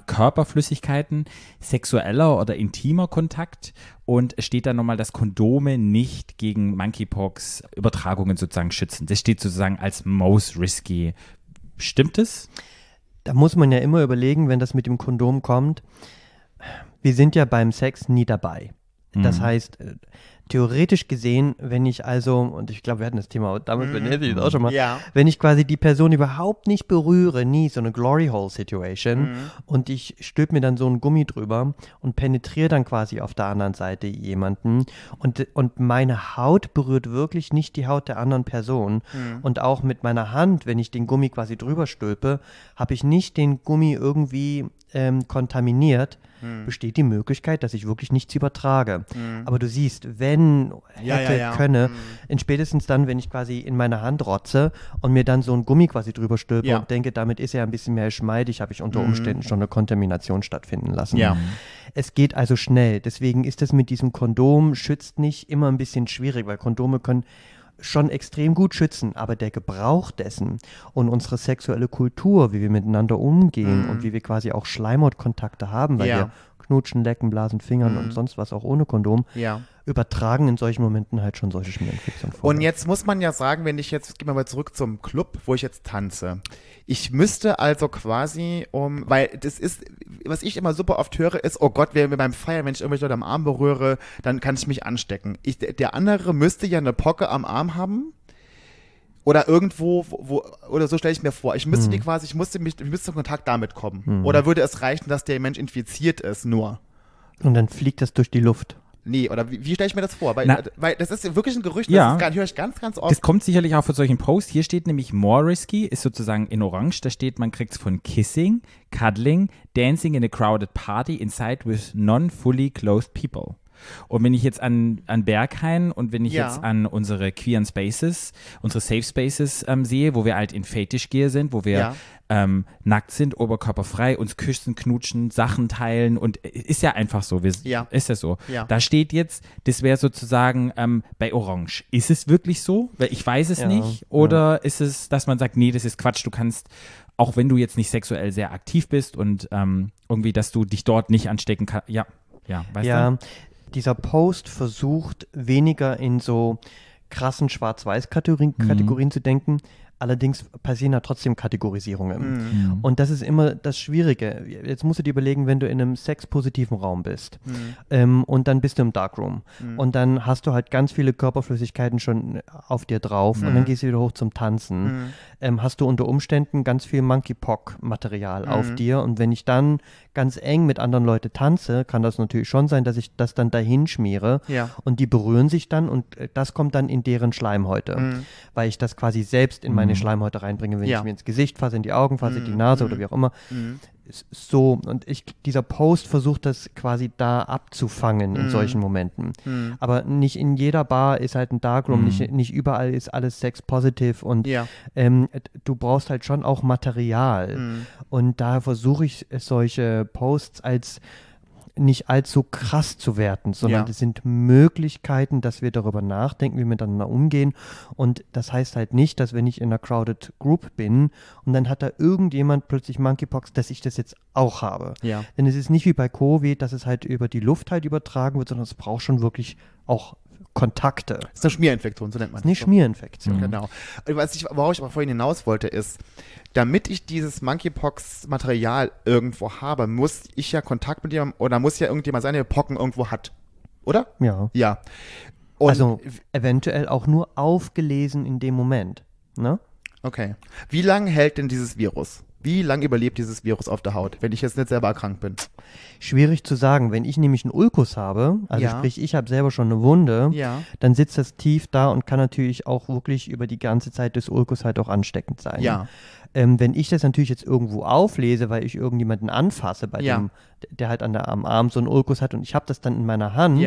Körperflüssigkeiten, sexueller oder intimer Kontakt und steht dann nochmal, dass Kondome nicht gegen Monkeypox Übertragungen sozusagen schützen. Das steht sozusagen als most risky. Stimmt es? Da muss man ja immer überlegen, wenn das mit dem Kondom kommt, wir sind ja beim Sex nie dabei. Das Mhm. heißt, äh, theoretisch gesehen, wenn ich also, und ich glaube, wir hatten das Thema auch damals bei Nancy auch schon mal, Ja. wenn ich quasi die Person überhaupt nicht berühre, nie so eine Glory Hole Situation und ich stülp mir dann so ein Gummi drüber und penetriere dann quasi auf der anderen Seite jemanden und, und meine Haut berührt wirklich nicht die Haut der anderen Person und auch mit meiner Hand, wenn ich den Gummi quasi drüber stülpe, habe ich nicht den Gummi irgendwie ähm, kontaminiert, besteht die Möglichkeit, dass ich wirklich nichts übertrage. Aber du siehst, wenn, Ja, hätte, ja, ja. könne, Mhm. in spätestens dann, wenn ich quasi in meine Hand rotze und mir dann so ein Gummi quasi drüber stülpe Ja. und denke, damit ist er ein bisschen mehr geschmeidig, habe ich unter Umständen schon eine Kontamination stattfinden lassen. Ja. Es geht also schnell. Deswegen ist es mit diesem Kondom schützt nicht immer ein bisschen schwierig, weil Kondome können schon extrem gut schützen, aber der Gebrauch dessen und unsere sexuelle Kultur, wie wir miteinander umgehen und wie wir quasi auch Schleimhautkontakte haben, weil Ja. wir knutschen, lecken, blasen, fingern und sonst was auch ohne Kondom, Ja. übertragen in solchen Momenten halt schon solche Schmierinfektionen vor. Und jetzt muss man ja sagen, wenn ich jetzt, gehen wir mal zurück zum Club, wo ich jetzt tanze. Ich müsste also quasi um, weil das ist, was ich immer super oft höre, ist, oh Gott, wer mir beim Feiern, wenn ich irgendwelche Leute am Arm berühre, dann kann ich mich anstecken. Ich, der andere müsste ja eine Pocke am Arm haben. Oder irgendwo, wo, wo oder so stelle ich mir vor. Ich müsste die quasi, ich musste mich, ich müsste in Kontakt damit kommen. Oder würde es reichen, dass der Mensch infiziert ist, nur? Und dann fliegt das durch die Luft. Nee, oder wie, wie stelle ich mir das vor? Weil, Na- weil das ist wirklich ein Gerücht, Ja. das ist, gar- höre ich ganz, ganz oft. Das kommt sicherlich auch von solchen Posts. Hier steht nämlich more risky, ist sozusagen in Orange. Da steht, man kriegt es von Kissing, Cuddling, Dancing in a crowded party inside with non-fully clothed people. Und wenn ich jetzt an, an Berghain und wenn ich Ja. jetzt an unsere queeren Spaces, unsere Safe Spaces ähm, sehe, wo wir halt in Fetischgear sind, wo wir Ja. ähm, nackt sind, oberkörperfrei, uns küssen, knutschen, Sachen teilen und äh, ist ja einfach so. Wir, Ja. Ist ja so. Da steht jetzt, das wäre sozusagen ähm, bei Orange. Ist es wirklich so? Weil ich weiß es nicht. Oder ist es, dass man sagt, nee, das ist Quatsch, du kannst, auch wenn du jetzt nicht sexuell sehr aktiv bist und ähm, irgendwie, dass du dich dort nicht anstecken kannst. Ja, ja, weißt ja, du? Dieser Post versucht weniger in so krassen Schwarz-Weiß-Kategorien Mhm. Zu denken. Allerdings passieren da trotzdem Kategorisierungen. Mhm. Und das ist immer das Schwierige. Jetzt musst du dir überlegen, wenn du in einem sexpositiven Raum bist ähm, und dann bist du im Darkroom und dann hast du halt ganz viele Körperflüssigkeiten schon auf dir drauf und dann gehst du wieder hoch zum Tanzen. Ähm, hast du unter Umständen ganz viel Monkeypock-Material auf dir? Und wenn ich dann ganz eng mit anderen Leuten tanze, kann das natürlich schon sein, dass ich das dann dahin schmiere. Ja. und die berühren sich dann und äh, das kommt dann in deren Schleimhäute, weil ich das quasi selbst in meine Schleimhäute reinbringe, wenn Ja. ich mir ins Gesicht fasse, in die Augen fasse, die Nase oder wie auch immer. So, und ich, dieser Post versucht das quasi da abzufangen in solchen Momenten. Aber nicht in jeder Bar ist halt ein Darkroom, nicht, nicht überall ist alles sex-positive und Ja. ähm, du brauchst halt schon auch Material. Und daher versuche ich solche Posts als nicht allzu krass zu werten, sondern Ja. es sind Möglichkeiten, dass wir darüber nachdenken, wie wir miteinander umgehen. Und das heißt halt nicht, dass wenn ich in einer crowded group bin und dann hat da irgendjemand plötzlich Monkeypox, dass ich das jetzt auch habe. Ja. Denn es ist nicht wie bei Covid, dass es halt über die Luft halt übertragen wird, sondern es braucht schon wirklich auch Kontakte. Das ist eine Schmierinfektion, so nennt man Das eine doch. Schmierinfektion. Genau. Und Was ich, worauf ich aber vorhin hinaus wollte, ist, damit ich dieses Monkeypox-Material irgendwo habe, muss ich ja Kontakt mit jemandem, oder muss ja irgendjemand sein, der Pocken irgendwo hat. Oder? Ja. Ja. Und, also eventuell auch nur aufgelesen in dem Moment. Ne? okay. Wie lange hält denn dieses Virus? Wie lange überlebt dieses Virus auf der Haut, wenn ich jetzt nicht selber erkrankt bin? Schwierig zu sagen. Wenn ich nämlich einen Ulkus habe, also Ja. sprich, ich habe selber schon eine Wunde, Ja. dann sitzt das tief da und kann natürlich auch wirklich über die ganze Zeit des Ulkus halt auch ansteckend sein. Ja. Ähm, wenn ich das natürlich jetzt irgendwo auflese, weil ich irgendjemanden anfasse, bei Ja. dem, der halt an der, am Arm so einen Ulkus hat und ich habe das dann in meiner Hand.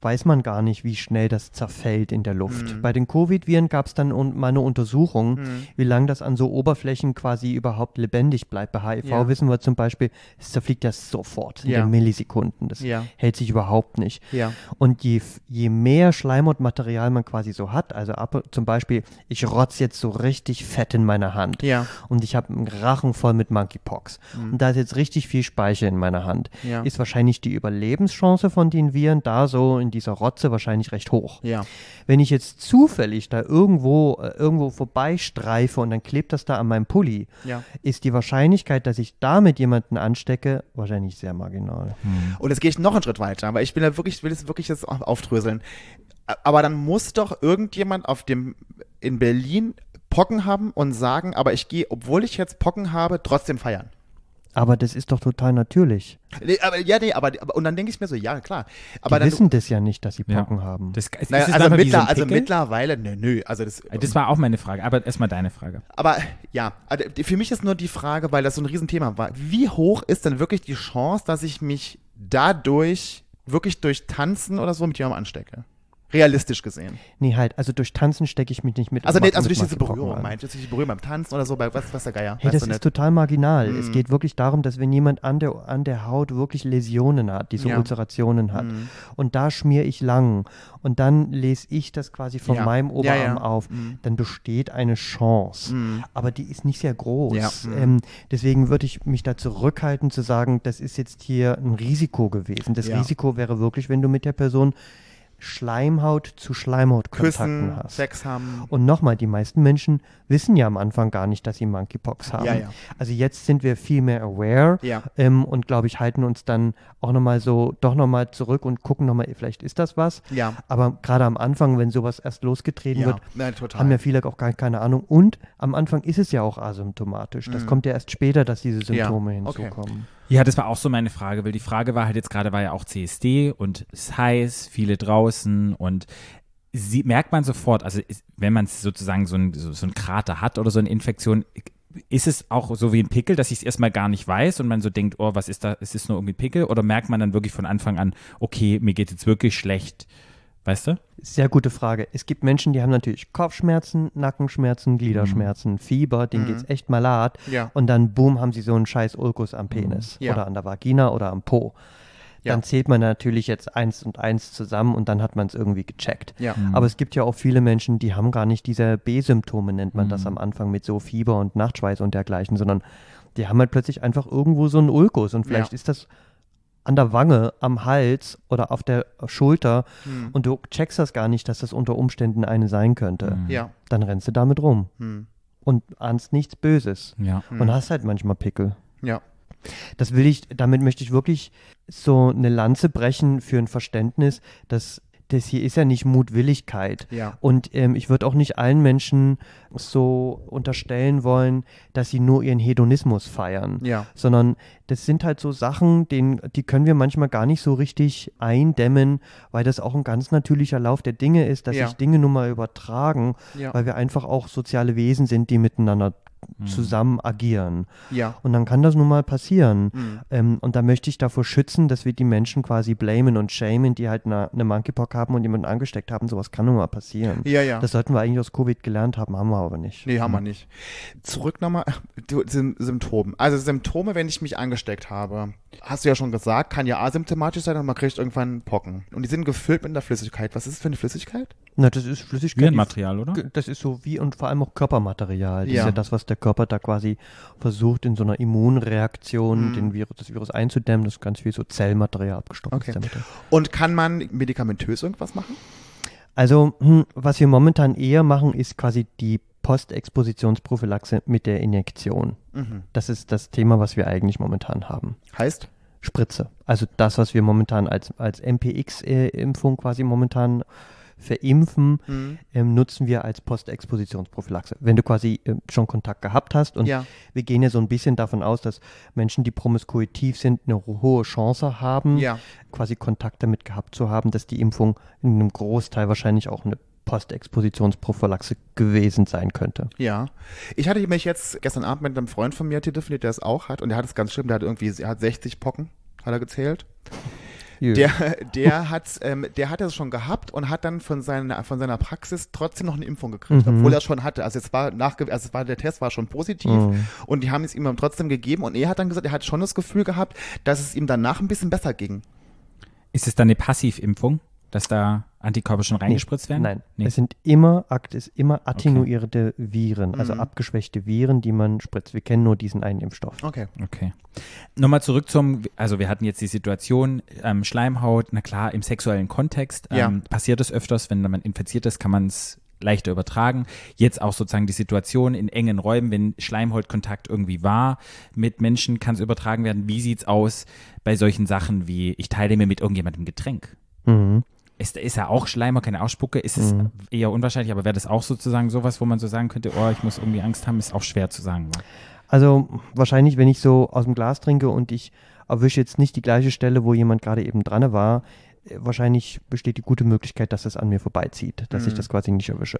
Weiß man gar nicht, wie schnell das zerfällt in der Luft. Mhm. Bei den Covid-Viren gab es dann un mal eine Untersuchung, wie lange das an so Oberflächen quasi überhaupt lebendig bleibt. Bei HIV Ja. wissen wir zum Beispiel, es zerfliegt ja sofort in Ja. den Millisekunden. Das Ja. hält sich überhaupt nicht. Und je, je mehr Schleimhautmaterial man quasi so hat, also ab, zum Beispiel, ich rotz jetzt so richtig fett in meiner Hand und ich habe einen Rachen voll mit Monkeypox und da ist jetzt richtig viel Speicher in meiner Hand, Mhm. Ist wahrscheinlich die Überlebenschance von den Viren da so in dieser Rotze wahrscheinlich recht hoch. Ja. Wenn ich jetzt zufällig da irgendwo, äh, irgendwo vorbeistreife und dann klebt das da an meinem Pulli, Ja. ist die Wahrscheinlichkeit, dass ich damit jemanden anstecke, wahrscheinlich sehr marginal. Und jetzt gehe ich noch einen Schritt weiter, weil ich will ja wirklich, will es wirklich jetzt auf- aufdröseln. Aber dann muss doch irgendjemand auf dem, in Berlin Pocken haben und sagen, aber ich gehe, obwohl ich jetzt Pocken habe, trotzdem feiern. Aber das ist doch total natürlich. Nee, aber, ja, nee, aber, aber und dann denke ich mir so, ja, klar. Die Aber dann, wissen das ja nicht, dass sie Ja. Pocken haben. Das, es naja, ist also, so mittler, also mittlerweile, nö, nö, also das, Das war auch meine Frage, aber erstmal deine Frage. aber ja, also für mich ist nur die Frage, weil das so ein Riesenthema war, wie hoch ist denn wirklich die Chance, dass ich mich dadurch wirklich durch Tanzen oder so mit jemandem anstecke? Realistisch gesehen. Nee, halt, also durch Tanzen stecke ich mich nicht mit. Also, nicht, also durch diese Berührung, an. meint, durch diese Berührung beim Tanzen oder so, bei was, was der Geier. Hey, das du ist nicht? total marginal. Es Mm. geht wirklich darum, dass wenn jemand an der, an der Haut wirklich Läsionen hat, diese Ja. Ulcerationen hat, Mm. und da schmiere ich lang und dann lese ich das quasi von Ja. meinem Oberarm ja. auf, Mm. dann besteht eine Chance. Mm. Aber die ist nicht sehr groß. Mm. Ähm, deswegen würde ich mich da zurückhalten zu sagen, das ist jetzt hier ein Risiko gewesen. Das. Risiko wäre wirklich, wenn du mit der Person Schleimhaut zu Schleimhautkontakten Küssen, hast. Sex haben. Und nochmal, die meisten Menschen wissen ja am Anfang gar nicht, dass sie Monkeypox haben. Ja, ja. Also jetzt sind wir viel mehr aware Ja. ähm, und glaube ich, halten uns dann auch nochmal so, doch nochmal zurück und gucken nochmal, vielleicht ist das was. Ja. Aber gerade am Anfang, wenn sowas erst losgetreten wird, nein, haben ja viele auch gar keine Ahnung. Und am Anfang ist es ja auch asymptomatisch. Das kommt ja erst später, dass diese Mhm. Symptome okay. Ja, das war auch so meine Frage, weil die Frage war halt jetzt gerade, war ja auch CSD und es ist heiß, viele draußen und sie, merkt man sofort, also wenn man sozusagen so ein, so, so Krater hat oder so eine Infektion, ist es auch so wie ein Pickel, dass ich es erstmal gar nicht weiß und man so denkt, oh, was ist da, es ist nur irgendwie ein Pickel? Oder merkt man dann wirklich von Anfang an, okay, mir geht jetzt wirklich schlecht? Weißt du? Sehr gute Frage. Es gibt Menschen, die haben natürlich Kopfschmerzen, Nackenschmerzen, Gliederschmerzen, Fieber, denen Mhm. geht's echt malat. Ja. Und dann, boom, haben sie so einen scheiß Ulkus am Penis Ja. oder an der Vagina oder am Po. Ja. Dann zählt man natürlich jetzt eins und eins zusammen und dann hat man es irgendwie gecheckt. Ja. Aber es gibt ja auch viele Menschen, die haben gar nicht diese B-Symptome, nennt man das am Anfang mit so Fieber und Nachtschweiß und dergleichen, sondern die haben halt plötzlich einfach irgendwo so einen Ulkus und vielleicht ist das an der Wange, am Hals oder auf der Schulter Hm. und du checkst das gar nicht, dass das unter Umständen eine sein könnte. Ja. Dann rennst du damit rum Hm. und ahnst nichts Böses Ja. und hast halt manchmal Pickel. Ja. Das will ich, damit möchte ich wirklich so eine Lanze brechen für ein Verständnis, dass das hier ist ja nicht Mutwilligkeit. Ja. Und ähm, ich würde auch nicht allen Menschen so unterstellen wollen, dass sie nur ihren Hedonismus feiern, Ja. sondern das sind halt so Sachen, den, die können wir manchmal gar nicht so richtig eindämmen, weil das auch ein ganz natürlicher Lauf der Dinge ist, dass Ja. sich Dinge nun mal übertragen, weil wir einfach auch soziale Wesen sind, die miteinander. Zusammen agieren. Ja. Und dann kann das nun mal passieren. Mhm. Ähm, und da möchte ich davor schützen, dass wir die Menschen quasi blamen und shamen, die halt eine, eine Monkeypox haben und jemanden angesteckt haben. Sowas kann nun mal passieren. Ja, ja. Das sollten wir eigentlich aus Covid gelernt haben, haben wir aber nicht. Nee, haben wir nicht. Zurück nochmal zu den Symptomen. Also Symptome, wenn ich mich angesteckt habe, hast du ja schon gesagt, kann ja asymptomatisch sein und man kriegt irgendwann Pocken. Und die sind gefüllt mit einer Flüssigkeit. Was ist es für eine Flüssigkeit? Na, das ist Flüssigkeit. Virenmaterial, oder? Das ist so wie und vor allem auch Körpermaterial. Das Ja. ist ja das, was der Körper da quasi versucht, in so einer Immunreaktion Mhm. den Virus, das Virus einzudämmen. Das ist ganz viel so Zellmaterial, abgestopptes Okay. Zellmaterial. Und kann man medikamentös irgendwas machen? Also, hm, was wir momentan eher machen, ist quasi die Postexpositionsprophylaxe mit der Injektion. Mhm. Das ist das Thema, was wir eigentlich momentan haben. Heißt? Spritze. Also das, was wir momentan als, als MPX-Impfung quasi momentan verimpfen, Mhm. ähm, nutzen wir als Postexpositionsprophylaxe. Wenn du quasi ähm, schon Kontakt gehabt hast und Ja. wir gehen ja so ein bisschen davon aus, dass Menschen, die promiskuitiv sind, eine ho- hohe Chance haben, Ja. quasi Kontakt damit gehabt zu haben, dass die Impfung in einem Großteil wahrscheinlich auch eine Postexpositionsprophylaxe gewesen sein könnte. Ja. Ich hatte mich jetzt gestern Abend mit einem Freund von mir telefoniert, der es auch hat. Und der hat es ganz schlimm. Der hat irgendwie, er hat 60 Pocken, hat er gezählt. Der, der hat, ähm, der hat es schon gehabt und hat dann von seiner, von seiner Praxis trotzdem noch eine Impfung gekriegt, Mhm. obwohl er schon hatte. Also es war nachge also es war, der Test war schon positiv Mhm. und die haben es ihm dann trotzdem gegeben und er hat dann gesagt, er hat schon das Gefühl gehabt, dass es ihm danach ein bisschen besser ging. Ist es dann eine Passivimpfung, dass da Antikörper schon reingespritzt werden? Nein, Nee. es sind immer, Akt ist immer attenuierte Viren, also Mhm. abgeschwächte Viren, die man spritzt. Wir kennen nur diesen einen Impfstoff. Okay. Okay. Nochmal zurück zum, also wir hatten jetzt die Situation, ähm, Schleimhaut, na klar, im sexuellen Kontext Ja. ähm, passiert es öfters, wenn man infiziert ist, kann man es leichter übertragen. Jetzt auch sozusagen die Situation in engen Räumen, wenn Schleimhautkontakt irgendwie war mit Menschen, kann es übertragen werden. Wie sieht's aus bei solchen Sachen wie, ich teile mir mit irgendjemandem Getränk? Mhm. Ist, ist er auch Schleimer, keine Ausspucke? Ist es Mhm. eher unwahrscheinlich, aber wäre das auch sozusagen sowas, wo man so sagen könnte, oh, ich muss irgendwie Angst haben, ist auch schwer zu sagen. Also wahrscheinlich, wenn ich so aus dem Glas trinke und ich erwische jetzt nicht die gleiche Stelle, wo jemand gerade eben dran war, äh, wahrscheinlich besteht die gute Möglichkeit, dass das an mir vorbeizieht, dass ich Mhm. das quasi nicht erwische.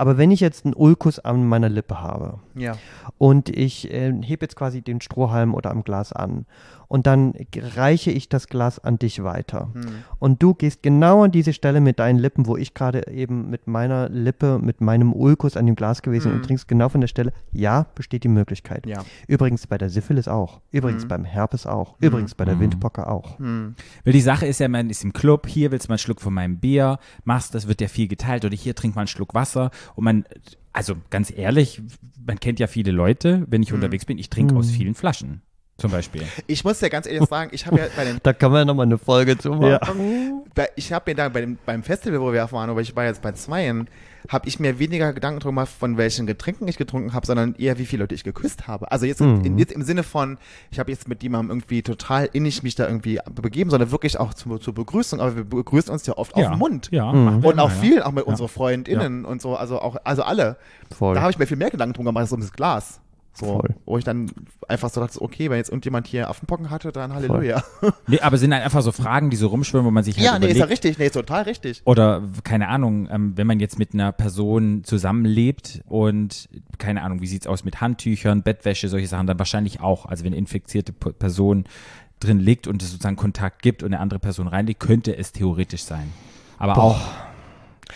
Aber wenn ich jetzt einen Ulkus an meiner Lippe habe Ja. und ich äh, hebe jetzt quasi den Strohhalm oder am Glas an und dann reiche ich das Glas an dich weiter Hm. und du gehst genau an diese Stelle mit deinen Lippen, wo ich gerade eben mit meiner Lippe, mit meinem Ulkus an dem Glas gewesen Mhm. und trinkst genau von der Stelle, ja, besteht die Möglichkeit. Ja. Übrigens bei der Syphilis auch. Übrigens Mhm. beim Herpes auch. Übrigens bei der Mhm. Windpocke auch. Hm. Weil die Sache ist ja, man ist im Club, hier willst du mal einen Schluck von meinem Bier, machst das, wird ja viel geteilt oder hier trink mal einen Schluck Wasser und man, also ganz ehrlich, man kennt ja viele Leute, wenn ich unterwegs bin, ich trinke aus Mhm. vielen Flaschen zum Beispiel. Ich muss ja ganz ehrlich sagen, ich habe ja bei den Da kann man ja nochmal eine Folge zu machen. bei, ich habe mir da bei dem, beim Festival, wo wir waren, aber ich war jetzt bei zweien, habe ich mir weniger Gedanken drum gemacht, von welchen Getränken ich getrunken habe, sondern eher, wie viele Leute ich geküsst habe. Also jetzt, Mhm. in, jetzt im Sinne von, ich habe jetzt mit jemandem irgendwie total innig mich da irgendwie begeben, sondern wirklich auch zur, zur Begrüßung. Aber wir begrüßen uns ja oft auf den Mund. Ja, Mhm. Und auch ja. viel, auch mit Ja. unseren FreundInnen und so, also auch, also alle. Voll. Da habe ich mir viel mehr Gedanken drum gemacht als um das Glas. So, Voll. wo ich dann einfach so dachte, okay, wenn jetzt irgendjemand hier Affenpocken hatte, dann Halleluja. Nee, aber sind halt einfach so Fragen, die so rumschwimmen, wo man sich halt Ja, nee, ist überlegt, ja richtig, nee, ist total richtig. Oder keine Ahnung, ähm, wenn man jetzt mit einer Person zusammenlebt und keine Ahnung, wie sieht's aus mit Handtüchern, Bettwäsche, solche Sachen, dann wahrscheinlich auch. Also wenn eine infizierte Person drin liegt und es sozusagen Kontakt gibt und eine andere Person reinliegt, könnte es theoretisch sein. Aber auch,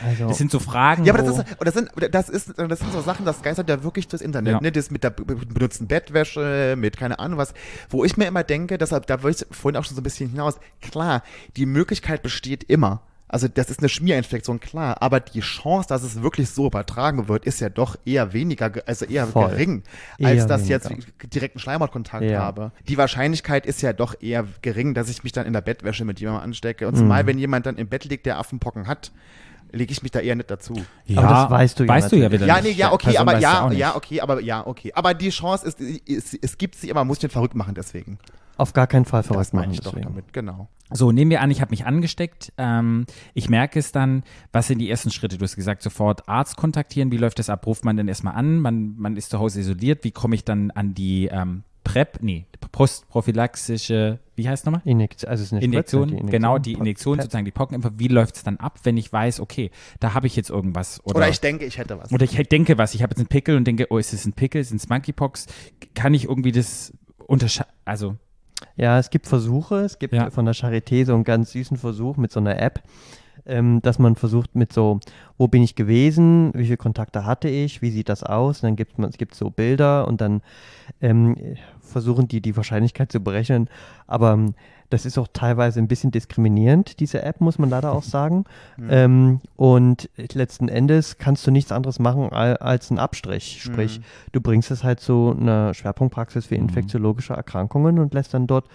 Also, das sind so Fragen, Ja, aber das ist, das sind, das ist, das sind so Sachen, das geistert ja wirklich durchs Internet, Ja. ne? Das mit der be- benutzten Bettwäsche, mit keine Ahnung was, wo ich mir immer denke, deshalb, da wollte ich vorhin auch schon so ein bisschen hinaus, klar, die Möglichkeit besteht immer. Also das ist eine Schmierinfektion, klar, aber die Chance, dass es wirklich so übertragen wird, ist ja doch eher weniger, ge- also eher Voll. gering, als Eher dass ich jetzt direkten Schleimhautkontakt Ja. habe. Die Wahrscheinlichkeit ist ja doch eher gering, dass ich mich dann in der Bettwäsche mit jemandem anstecke. Mhm. Und zumal, wenn jemand dann im Bett liegt, der Affenpocken hat, lege ich mich da eher nicht dazu. ja, Aber das weißt du ja weißt du ja wieder Ja, nee, ja, okay, Person aber ja, ja, okay, aber ja, okay. Aber die Chance ist, es, es gibt sie, aber man muss den verrückt machen deswegen. auf gar keinen Fall Das verrückt meine machen ich doch deswegen. damit, genau. So, nehmen wir an, ich habe mich angesteckt. Ähm, ich merke es dann. Was sind die ersten Schritte? Du hast gesagt, sofort Arzt kontaktieren. Wie läuft das ab? Ruft man denn erstmal an? Man, man ist zu Hause isoliert. Wie komme ich dann an die ähm, PrEP? Nee, postprophylaxische, wie heißt es nochmal? Injektion, also es ist eine Injektion, Spritze, die genau, die Injektion, sozusagen die Pockenimpfung. Wie läuft es dann ab, wenn ich weiß, okay, da habe ich jetzt irgendwas? Oder, Oder ich denke, ich hätte was. oder ich denke was, ich habe jetzt einen Pickel und denke, oh, ist es ein Pickel, sind es Monkeypox? Kann ich irgendwie das unterscheiden? Also, Ja, es gibt Versuche. Es gibt Ja. von der Charité so einen ganz süßen Versuch mit so einer App, ähm, dass man versucht mit so, wo bin ich gewesen, wie viele Kontakte hatte ich, wie sieht das aus? Und dann gibt man, es gibt so Bilder und dann ähm, versuchen die die Wahrscheinlichkeit zu berechnen. Aber ähm, das ist auch teilweise ein bisschen diskriminierend, diese App, muss man leider auch sagen. Ähm, und letzten Endes kannst du nichts anderes machen al- als einen Abstrich. Sprich, du bringst es halt zu einer Schwerpunktpraxis für infektiologische Erkrankungen und lässt dann dort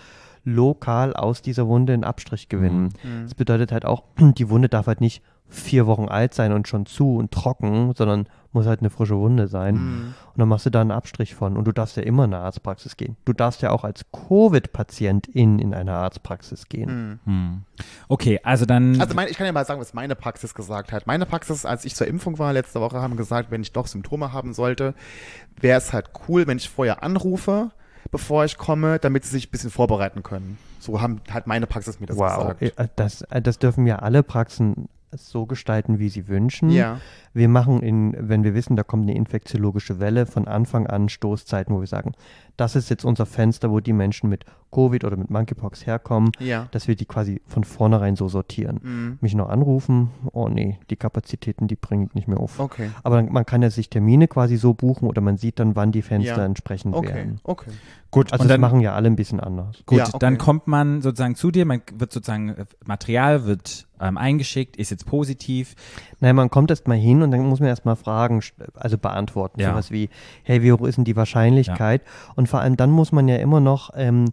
lokal aus dieser Wunde einen Abstrich gewinnen. Das bedeutet halt auch, die Wunde darf halt nicht vier Wochen alt sein und schon zu und trocken, sondern muss halt eine frische Wunde sein. Und dann machst du da einen Abstrich von. Und du darfst ja immer in eine Arztpraxis gehen. Du darfst ja auch als Covid-Patientin in eine Arztpraxis gehen. hm. okay, also dann. Also mein, ich kann ja mal sagen, was meine Praxis gesagt hat. Meine Praxis, als ich zur Impfung war letzte Woche, haben gesagt, wenn ich doch Symptome haben sollte, wäre es halt cool, wenn ich vorher anrufe, bevor ich komme, damit sie sich ein bisschen vorbereiten können. So haben hat meine Praxis mir das gesagt. Äh, Das, äh, das dürfen ja alle Praxen so gestalten, wie sie wünschen. Ja. Wir machen, in, wenn wir wissen, da kommt eine infektiologische Welle, von Anfang an Stoßzeiten, wo wir sagen, das ist jetzt unser Fenster, wo die Menschen mit Covid oder mit Monkeypox herkommen, Ja. dass wir die quasi von vornherein so sortieren. Mhm. Mich noch anrufen, oh nee, die Kapazitäten, die bringen nicht mehr auf. Okay. Aber dann, man kann ja sich Termine quasi so buchen oder man sieht dann, wann die Fenster Ja. entsprechend Okay. wären. Okay. gut, Also und das dann, machen ja alle ein bisschen anders. Gut, Ja, okay. dann kommt man sozusagen zu dir, man wird sozusagen, äh, Material wird ähm, eingeschickt, ist jetzt positiv. Nein, man kommt erst mal hin und dann muss man erst mal Fragen, also beantworten. Ja. Sowas wie, hey, wie hoch ist denn die Wahrscheinlichkeit? Und vor allem dann muss man ja immer noch ähm,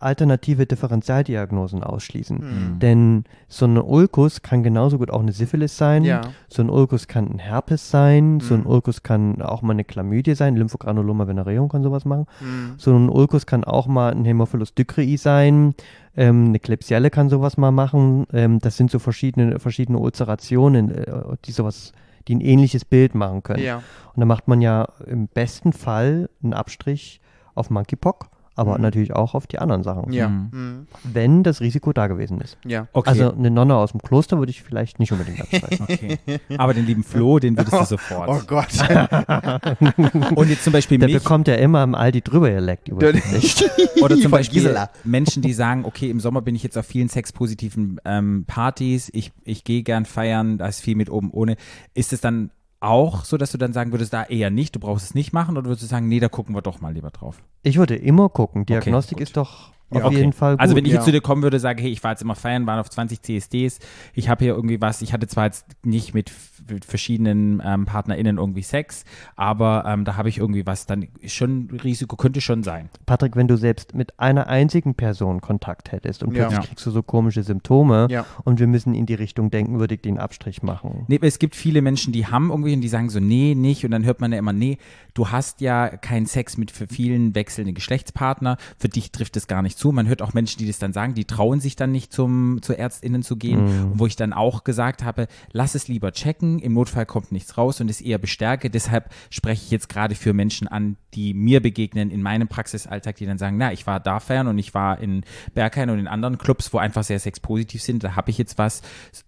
alternative Differentialdiagnosen ausschließen. Hm. Denn so eine Ulkus kann genauso gut auch eine Syphilis sein. Ja. So ein Ulkus kann ein Herpes sein. So ein Mhm. Ulkus kann auch mal eine Chlamydie sein. Lymphogranuloma venereum kann sowas machen. Hm. So ein Ulkus kann auch mal ein Hämophilus ducrei sein. Ähm, eine Klebsielle kann sowas mal machen. Ähm, das sind so verschiedene, verschiedene Ulcerationen, äh, die sowas, die ein ähnliches Bild machen können. Ja. Und dann macht man ja im besten Fall einen Abstrich auf Monkeypox, aber Mhm. natürlich auch auf die anderen Sachen. Ja. Mhm. Mhm. Wenn das Risiko da gewesen ist. Ja. Okay. Also eine Nonne aus dem Kloster würde ich vielleicht nicht unbedingt abstreiten. okay. Aber den lieben Flo, den würdest du sofort. Oh Gott. Und jetzt zum Beispiel Der mich bekommt ja immer im Aldi drüber geleckt über oder zum Von Beispiel Gisela. Menschen, die sagen, okay, im Sommer bin ich jetzt auf vielen sexpositiven ähm, Partys, ich, ich gehe gern feiern, da ist viel mit oben ohne. Ist es dann auch so, dass du dann sagen würdest, da eher nicht, du brauchst es nicht machen oder würdest du sagen, nee, da gucken wir doch mal lieber drauf? Ich würde immer gucken. Diagnostik gut. ist doch auf Okay. jeden Fall gut. Also wenn ich ja. jetzt zu dir kommen würde, sage, hey, ich war jetzt immer feiern, waren auf 20 CSDs, ich habe hier irgendwie was, ich hatte zwar jetzt nicht mit, mit verschiedenen ähm, PartnerInnen irgendwie Sex, aber ähm, da habe ich irgendwie was, dann ist schon Risiko könnte schon sein. Patrick, wenn du selbst mit einer einzigen Person Kontakt hättest und plötzlich Ja. kriegst du so komische Symptome Ja. und wir müssen in die Richtung denken, würde ich den Abstrich machen. Nee, es gibt viele Menschen, die haben irgendwie und die sagen so, nee, nicht. Und dann hört man ja immer, nee, du hast ja keinen Sex mit für vielen wechselnden Geschlechtspartner. Für dich trifft es gar nicht zu. Man hört auch Menschen, die das dann sagen, die trauen sich dann nicht zum, zu ÄrztInnen zu gehen. Mhm. Wo ich dann auch gesagt habe, lass es lieber checken. Im Notfall kommt nichts raus und es eher bestärke. Deshalb spreche ich jetzt gerade für Menschen an, die mir begegnen in meinem Praxisalltag, die dann sagen, na, ich war da fern und ich war in Berghain und in anderen Clubs, wo einfach sehr sexpositiv sind. Da habe ich jetzt was.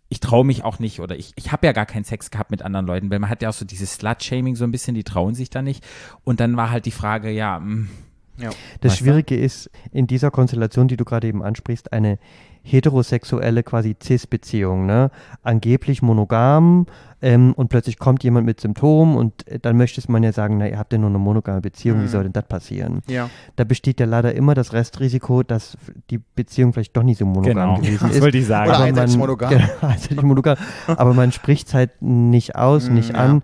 Ich traue mich auch nicht oder ich, ich habe ja gar keinen Sex gehabt mit anderen Leuten, weil man hat ja auch so dieses Slut-Shaming so ein bisschen, die trauen sich da nicht. Und dann war halt die Frage, ja, mm, Ja. Das Weißt du? Schwierige ist, in dieser Konstellation, die du gerade eben ansprichst, eine heterosexuelle quasi Cis-Beziehung, ne? Angeblich monogam ähm, und plötzlich kommt jemand mit Symptomen und äh, dann möchte man ja sagen, na, ihr habt ja nur eine monogame Beziehung, wie Mhm. soll denn das passieren? Ja. Da besteht ja leider immer das Restrisiko, dass die Beziehung vielleicht doch nicht so monogam genau. gewesen Das ist. wollte ich sagen. Oder Aber man- monogam. Genau, monogam. Aber man spricht es halt nicht aus, nicht ja. an.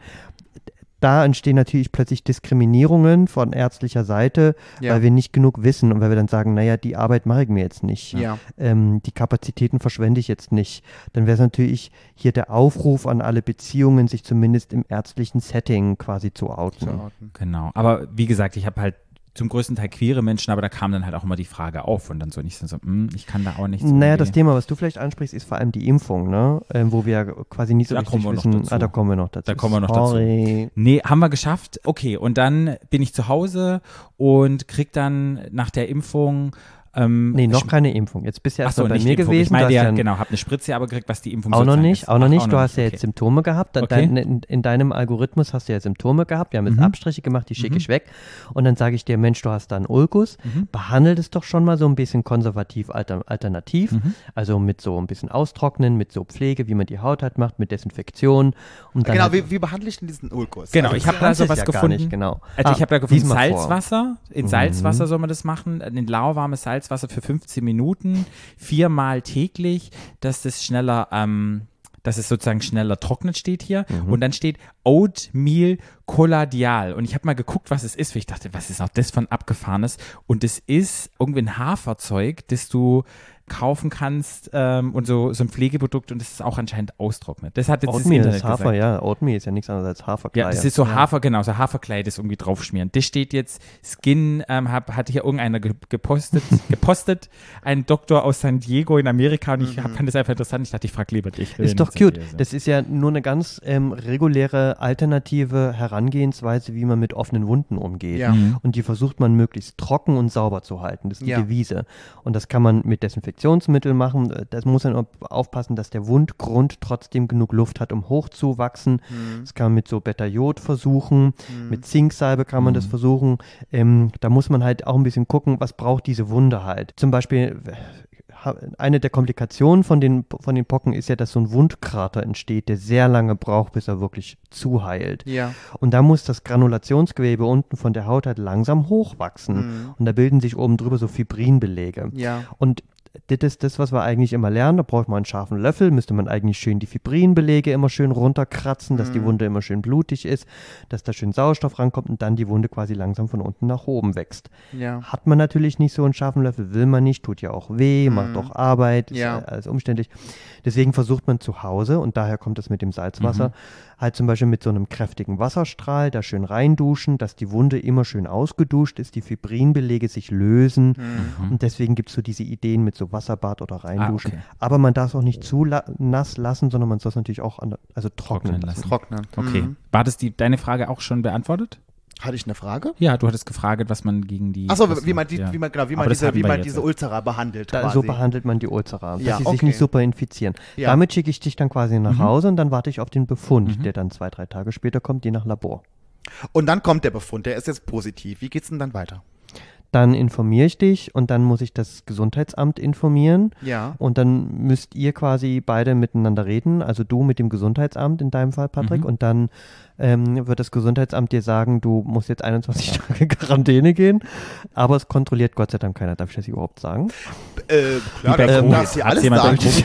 Da entstehen natürlich plötzlich Diskriminierungen von ärztlicher Seite, Ja. weil wir nicht genug wissen und weil wir dann sagen, naja, die Arbeit mache ich mir jetzt nicht. Ja. Ähm, die Kapazitäten verschwende ich jetzt nicht. Dann wäre es natürlich hier der Aufruf an alle Beziehungen, sich zumindest im ärztlichen Setting quasi zu outen. Genau. Aber wie gesagt, ich habe halt zum größten Teil queere Menschen, aber da kam dann halt auch immer die Frage auf und dann so nicht so, hm, ich kann da auch nichts. Naja, irgendwie- das Thema, was du vielleicht ansprichst, ist vor allem die Impfung, ne? Ähm, wo wir quasi nicht so Da richtig wissen. dazu. Ah, da kommen wir noch dazu. Da kommen wir noch dazu. Sorry. Nee, haben wir geschafft. Okay, und dann bin ich zu Hause und krieg dann nach der Impfung. Ähm, Nee, noch keine Impfung. Jetzt bist du Ach erst so, bei nicht mir Impfung. gewesen. Ich meine ja, ja genau, habe eine Spritze aber gekriegt, was die Impfung Auch noch nicht, ist. auch noch Ach, nicht. Du hast ja okay. jetzt Symptome gehabt. Dann Okay. dein, in, in deinem Algorithmus hast du ja Symptome gehabt. Wir haben jetzt Mhm. Abstriche gemacht, die schicke ich weg. Und dann sage ich dir, Mensch, du hast da einen Ulkus. Mhm. Behandelt es doch schon mal so ein bisschen konservativ alter, alternativ. Mhm. Also mit so ein bisschen Austrocknen, mit so Pflege, wie man die Haut hat, macht, mit Desinfektion. Und dann Genau, halt- wie, wie behandle ich denn diesen Ulkus? Genau, Also, ich habe da so was ja gar gefunden. nicht, genau. Also ich Ah, habe da gefunden. Salzwasser. In Mhm. Salzwasser soll man das machen. In lauwarmes Salzwasser für 15 Minuten, viermal täglich, dass das schneller, ähm, dass es sozusagen schneller trocknet steht hier. Mhm. Und dann steht Oatmeal Colladial. Und ich habe mal geguckt, was es ist, weil ich dachte, was ist auch das von abgefahrenes? Und es ist irgendwie ein Haferzeug, das du kaufen kannst ähm, und so, so ein Pflegeprodukt und das ist auch anscheinend austrocknet. Das hat jetzt das Oatmeal Internet ist Hafer, gesagt. ja. Oatmeal ist ja nichts anderes als Haferkleie. Ja, das ist so Hafer, genau, so Haferkleid, das irgendwie draufschmieren. Das steht jetzt, Skin, ähm, hab, hatte hier irgendeiner ge gepostet, gepostet, ein Doktor aus San Diego in Amerika und ich hab, fand das einfach interessant. Ich dachte, ich frage lieber dich. Ist doch cute. Das ist ja nur eine ganz ähm, reguläre alternative Herangehensweise, wie man mit offenen Wunden umgeht. Ja. Mhm. Und die versucht man möglichst trocken und sauber zu halten. Das ist die Ja. Devise. Und das kann man mit Desinfektionsmittel machen. Das muss man auch aufpassen, dass der Wundgrund trotzdem genug Luft hat, um hochzuwachsen. Das kann man mit so Beta-Jod versuchen. Mit Zinksalbe kann man das versuchen. Ähm, da muss man halt auch ein bisschen gucken, was braucht diese Wunde halt. Zum Beispiel ha- eine der Komplikationen von den, von den Pocken ist ja, dass so ein Wundkrater entsteht, der sehr lange braucht, bis er wirklich zuheilt. Ja. Und da muss das Granulationsgewebe unten von der Haut halt langsam hochwachsen. Mhm. Und da bilden sich oben drüber so Fibrinbelege. Ja. Und das ist das, was wir eigentlich immer lernen. Da braucht man einen scharfen Löffel, müsste man eigentlich schön die Fibrinbelege immer schön runterkratzen, dass die Mhm. Wunde immer schön blutig ist, dass da schön Sauerstoff rankommt und dann die Wunde quasi langsam von unten nach oben wächst. Ja. Hat man natürlich nicht so einen scharfen Löffel, will man nicht, tut ja auch weh, macht Mhm. auch Arbeit, Ja. ist alles umständlich. Deswegen versucht man zu Hause, und daher kommt es mit dem Salzwasser, halt zum Beispiel mit so einem kräftigen Wasserstrahl da schön reinduschen, dass die Wunde immer schön ausgeduscht ist, die Fibrinbelege sich lösen. Mhm. Und deswegen gibt es so diese Ideen mit so Wasserbad oder reinduschen. okay. Aber man darf es auch nicht zu la nass lassen, sondern man soll es natürlich auch an, also trocknen, Trocknen lassen. Trocknen. Okay. Mhm. War das die, deine Frage auch schon beantwortet? Hatte ich eine Frage? Ja, du hattest gefragt, was man gegen die. Achso, wie man die, ja. wie man, genau, wie man diese, wie man diese Ulzera behandelt. Da, quasi. so behandelt man die Ulzera, dass Ja, sie sich okay. nicht super infizieren. Ja. Damit schicke ich dich dann quasi nach Mhm. Hause und dann warte ich auf den Befund, Mhm. der dann zwei, drei Tage später kommt, je nach Labor. Und dann kommt der Befund, der ist jetzt positiv. Wie geht's denn dann weiter? Dann informiere ich dich und dann muss ich das Gesundheitsamt informieren Ja. und dann müsst ihr quasi beide miteinander reden, also du mit dem Gesundheitsamt in deinem Fall, Patrick, Mhm. und dann ähm, wird das Gesundheitsamt dir sagen, du musst jetzt 21 Tage Quarantäne gehen, aber es kontrolliert Gott sei Dank keiner. Darf ich das überhaupt sagen? Äh, klar, bei du darfst hier Hat's alles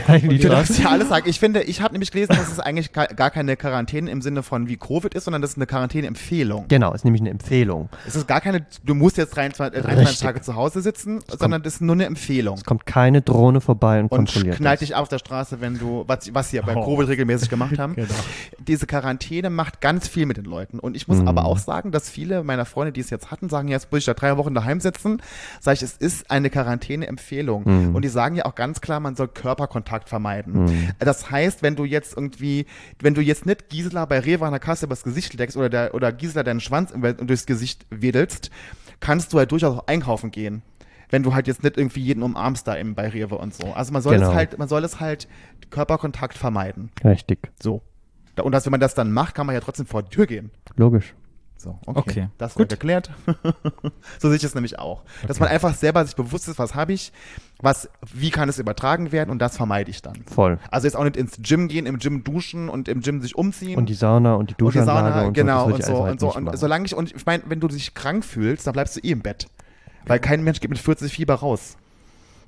sagen. Du darfst alles. Ich finde, ich habe nämlich gelesen, dass es eigentlich ga- gar keine Quarantäne im Sinne von wie Covid ist, sondern das ist eine Quarantäneempfehlung. Genau, ist nämlich eine Empfehlung. Es ist gar keine, du musst jetzt 23, äh, 23 Richtig. Tage zu Hause sitzen, sondern das ist nur eine Empfehlung. Es kommt keine Drohne vorbei und, Und kontrolliert knallt das. dich auf der Straße, wenn du, was, was sie ja Oh. Covid regelmäßig gemacht haben. Genau. Diese Quarantäne macht ganz ganz viel mit den Leuten. Und ich muss Mhm. aber auch sagen, dass viele meiner Freunde, die es jetzt hatten, sagen, jetzt muss ich da drei Wochen daheim sitzen. Sag ich, es ist eine Quarantäne-Empfehlung. Mhm. Und die sagen ja auch ganz klar, man soll Körperkontakt vermeiden. Das heißt, wenn du jetzt irgendwie, wenn du jetzt nicht Gisela bei Rewe an der Kasse übers Gesicht leckst oder, der, oder Gisela deinen Schwanz durchs Gesicht wedelst, kannst du halt durchaus auch einkaufen gehen. Wenn du halt jetzt nicht irgendwie jeden umarmst da im, bei Rewe und so. Also man soll Genau. es halt, man soll es halt Körperkontakt vermeiden. Richtig. So. Und dass, wenn man das dann macht, kann man ja trotzdem vor die Tür gehen. Logisch. So, okay. Okay, Das gut. wird erklärt. so sehe ich es nämlich auch. Dass man einfach selber sich bewusst ist, was habe ich, was, wie kann es übertragen werden und das vermeide ich dann. Voll. Also jetzt auch nicht ins Gym gehen, im Gym duschen und im Gym sich umziehen. Und die Sauna und die Und die Duschanlage Sauna, und genau, so. und so, halt und so. Und machen. solange ich, und ich meine, wenn du dich krank fühlst, dann bleibst du eh im Bett. Weil kein Mensch geht mit 40 Fieber raus.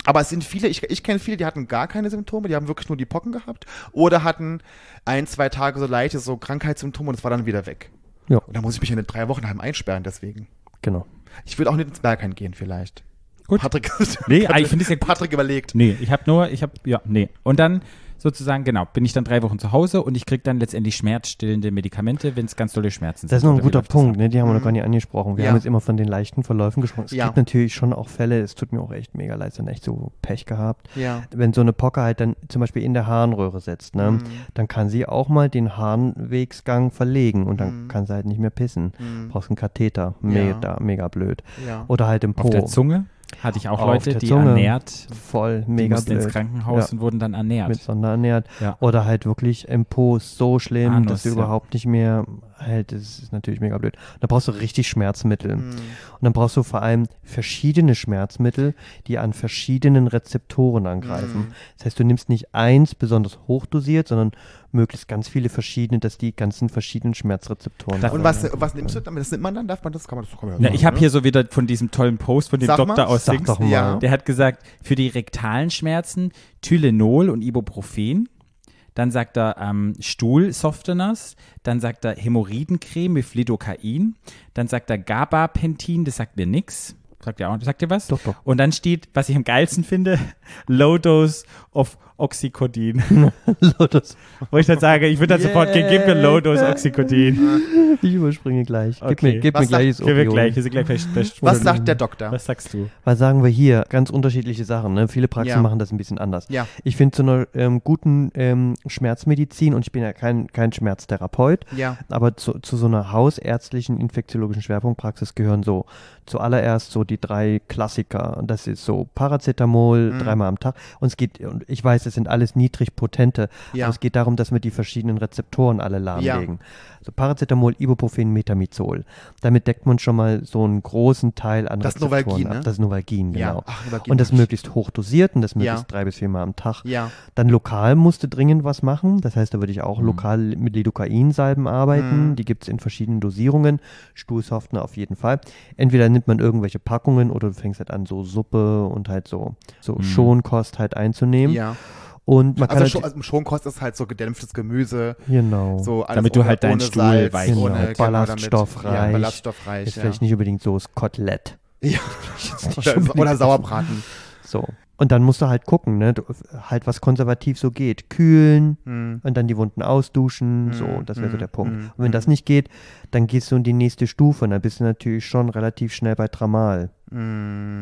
Aber es sind viele, ich, ich kenne viele, die hatten gar keine Symptome, die haben wirklich nur die Pocken gehabt oder hatten ein, zwei Tage so leichte so Krankheitssymptome und es war dann wieder weg. Ja. Und da muss ich mich in drei Wochen heim einsperren, deswegen. Genau. Ich würde auch nicht ins Bergheim gehen, vielleicht. Gut. Patrick, Nee, Patrick, ich finde es ja gut. Patrick überlegt. Nee, ich habe nur, ich habe, ja, nee. Und dann sozusagen, genau, bin ich dann drei Wochen zu Hause und ich kriege dann letztendlich schmerzstillende Medikamente, wenn es ganz tolle Schmerzen Das ist sind. noch ein guter Punkt, ne? die haben wir noch gar nicht angesprochen. Wir Mhm. Ja. haben jetzt immer von den leichten Verläufen gesprochen. Es Ja. gibt natürlich schon auch Fälle, es tut mir auch echt mega leid, dann echt so Pech gehabt. Ja. Wenn so eine Pocke halt dann zum Beispiel in der Harnröhre sitzt, ne? Mhm. dann kann sie auch mal den Harnwegsgang verlegen und dann Mhm. kann sie halt nicht mehr pissen. Mhm. Brauchst einen Katheter, Ja. mega, mega blöd. Ja. Oder halt im Po. Auf der Zunge hatte ich auch Auf Leute, die Zunge. ernährt, Voll, die mega mussten ins. Krankenhaus Ja. und wurden dann ernährt. Mit Sonderernährt. Ja. Oder halt wirklich im Po so schlimm, Anus, dass du ja. überhaupt nicht mehr halt, das ist natürlich mega blöd. Da brauchst du richtig Schmerzmittel. Mhm. Und dann brauchst du vor allem verschiedene Schmerzmittel, die an verschiedenen Rezeptoren angreifen. Mhm. Das heißt, du nimmst nicht eins besonders hochdosiert, sondern möglichst ganz viele verschiedene, dass die ganzen verschiedenen Schmerzrezeptoren. Darf- Und was, was nimmst du damit? Das nimmt man dann? Darf man das? Kann man das? Kann man Ja, sagen, ich habe ne? hier so wieder von diesem tollen Post von dem Sag Doktor mal. aus Sag Dings. doch mal. Ja. Der hat gesagt, für die rektalen Schmerzen Tylenol und Ibuprofen. Dann sagt er ähm, Stuhlsofteners. Dann sagt er Hämorrhoidencreme mit Lidocain. Dann sagt er Gabapentin, das sagt mir nix. Sagt ihr auch, sagt ihr was? Doch, doch. Und dann steht, was ich am geilsten finde, Low Dose of Oxycodin. Lotus. Wo ich dann sage, ich würde dann sofort gehen, gib mir Dose Oxycodin. Ich überspringe gleich. Gib Okay. mir, gib Was mir gleich sagt- das Gib mir gleich, wir sind gleich Was sagt der Doktor? Was sagst du? Was sagen wir hier? Ganz unterschiedliche Sachen. Ne? Viele Praxen Ja. machen das ein bisschen anders. Ja. Ich finde zu einer ähm, guten ähm, Schmerzmedizin, und ich bin ja kein, kein Schmerztherapeut, Ja. aber zu, zu so einer hausärztlichen infektiologischen Schwerpunktpraxis gehören so zuallererst so die drei Klassiker. Das ist so Paracetamol Mhm. dreimal am Tag. Und es geht, und ich weiß, es sind alles niedrig potente, Ja. aber es geht darum, dass wir die verschiedenen Rezeptoren alle lahmlegen. So Paracetamol, Ibuprofen, Metamizol. Damit deckt man schon mal so einen großen Teil an Das Rezeptoren Novalgin, ab. ne? Das Novalgin, Ja. genau. Ach, Novalgin und das möglichst hoch dosiert und das Ja. möglichst drei bis viermal am Tag. Ja. Dann lokal musste dringend was machen. Das heißt, da würde ich auch lokal mit Lidocain-Salben arbeiten. Mhm. Die gibt es in verschiedenen Dosierungen. Stuhlsoftener auf jeden Fall. Entweder nimmt man irgendwelche Packungen oder du fängst halt an, so Suppe und halt so, so Schonkost halt einzunehmen. Ja. Und man kann Also, halt, schon, also Schonkost ist halt so gedämpftes Gemüse, genau. so alles Damit du ohne, halt deinen Stuhl Salz, weich- ohne Genau, ballaststoffreich. Ja, ballaststoffreich. ist ja. vielleicht nicht unbedingt so das Kotelett. Ja. nicht Oder, oder Sauerbraten. So. Und dann musst du halt gucken, ne? Du, halt was konservativ so geht. Kühlen Hm. und dann die Wunden ausduschen. So, Mm, das wäre so mm, der Punkt. mm, und wenn das nicht geht, dann gehst du in die nächste Stufe und dann bist du natürlich schon relativ schnell bei Tramal.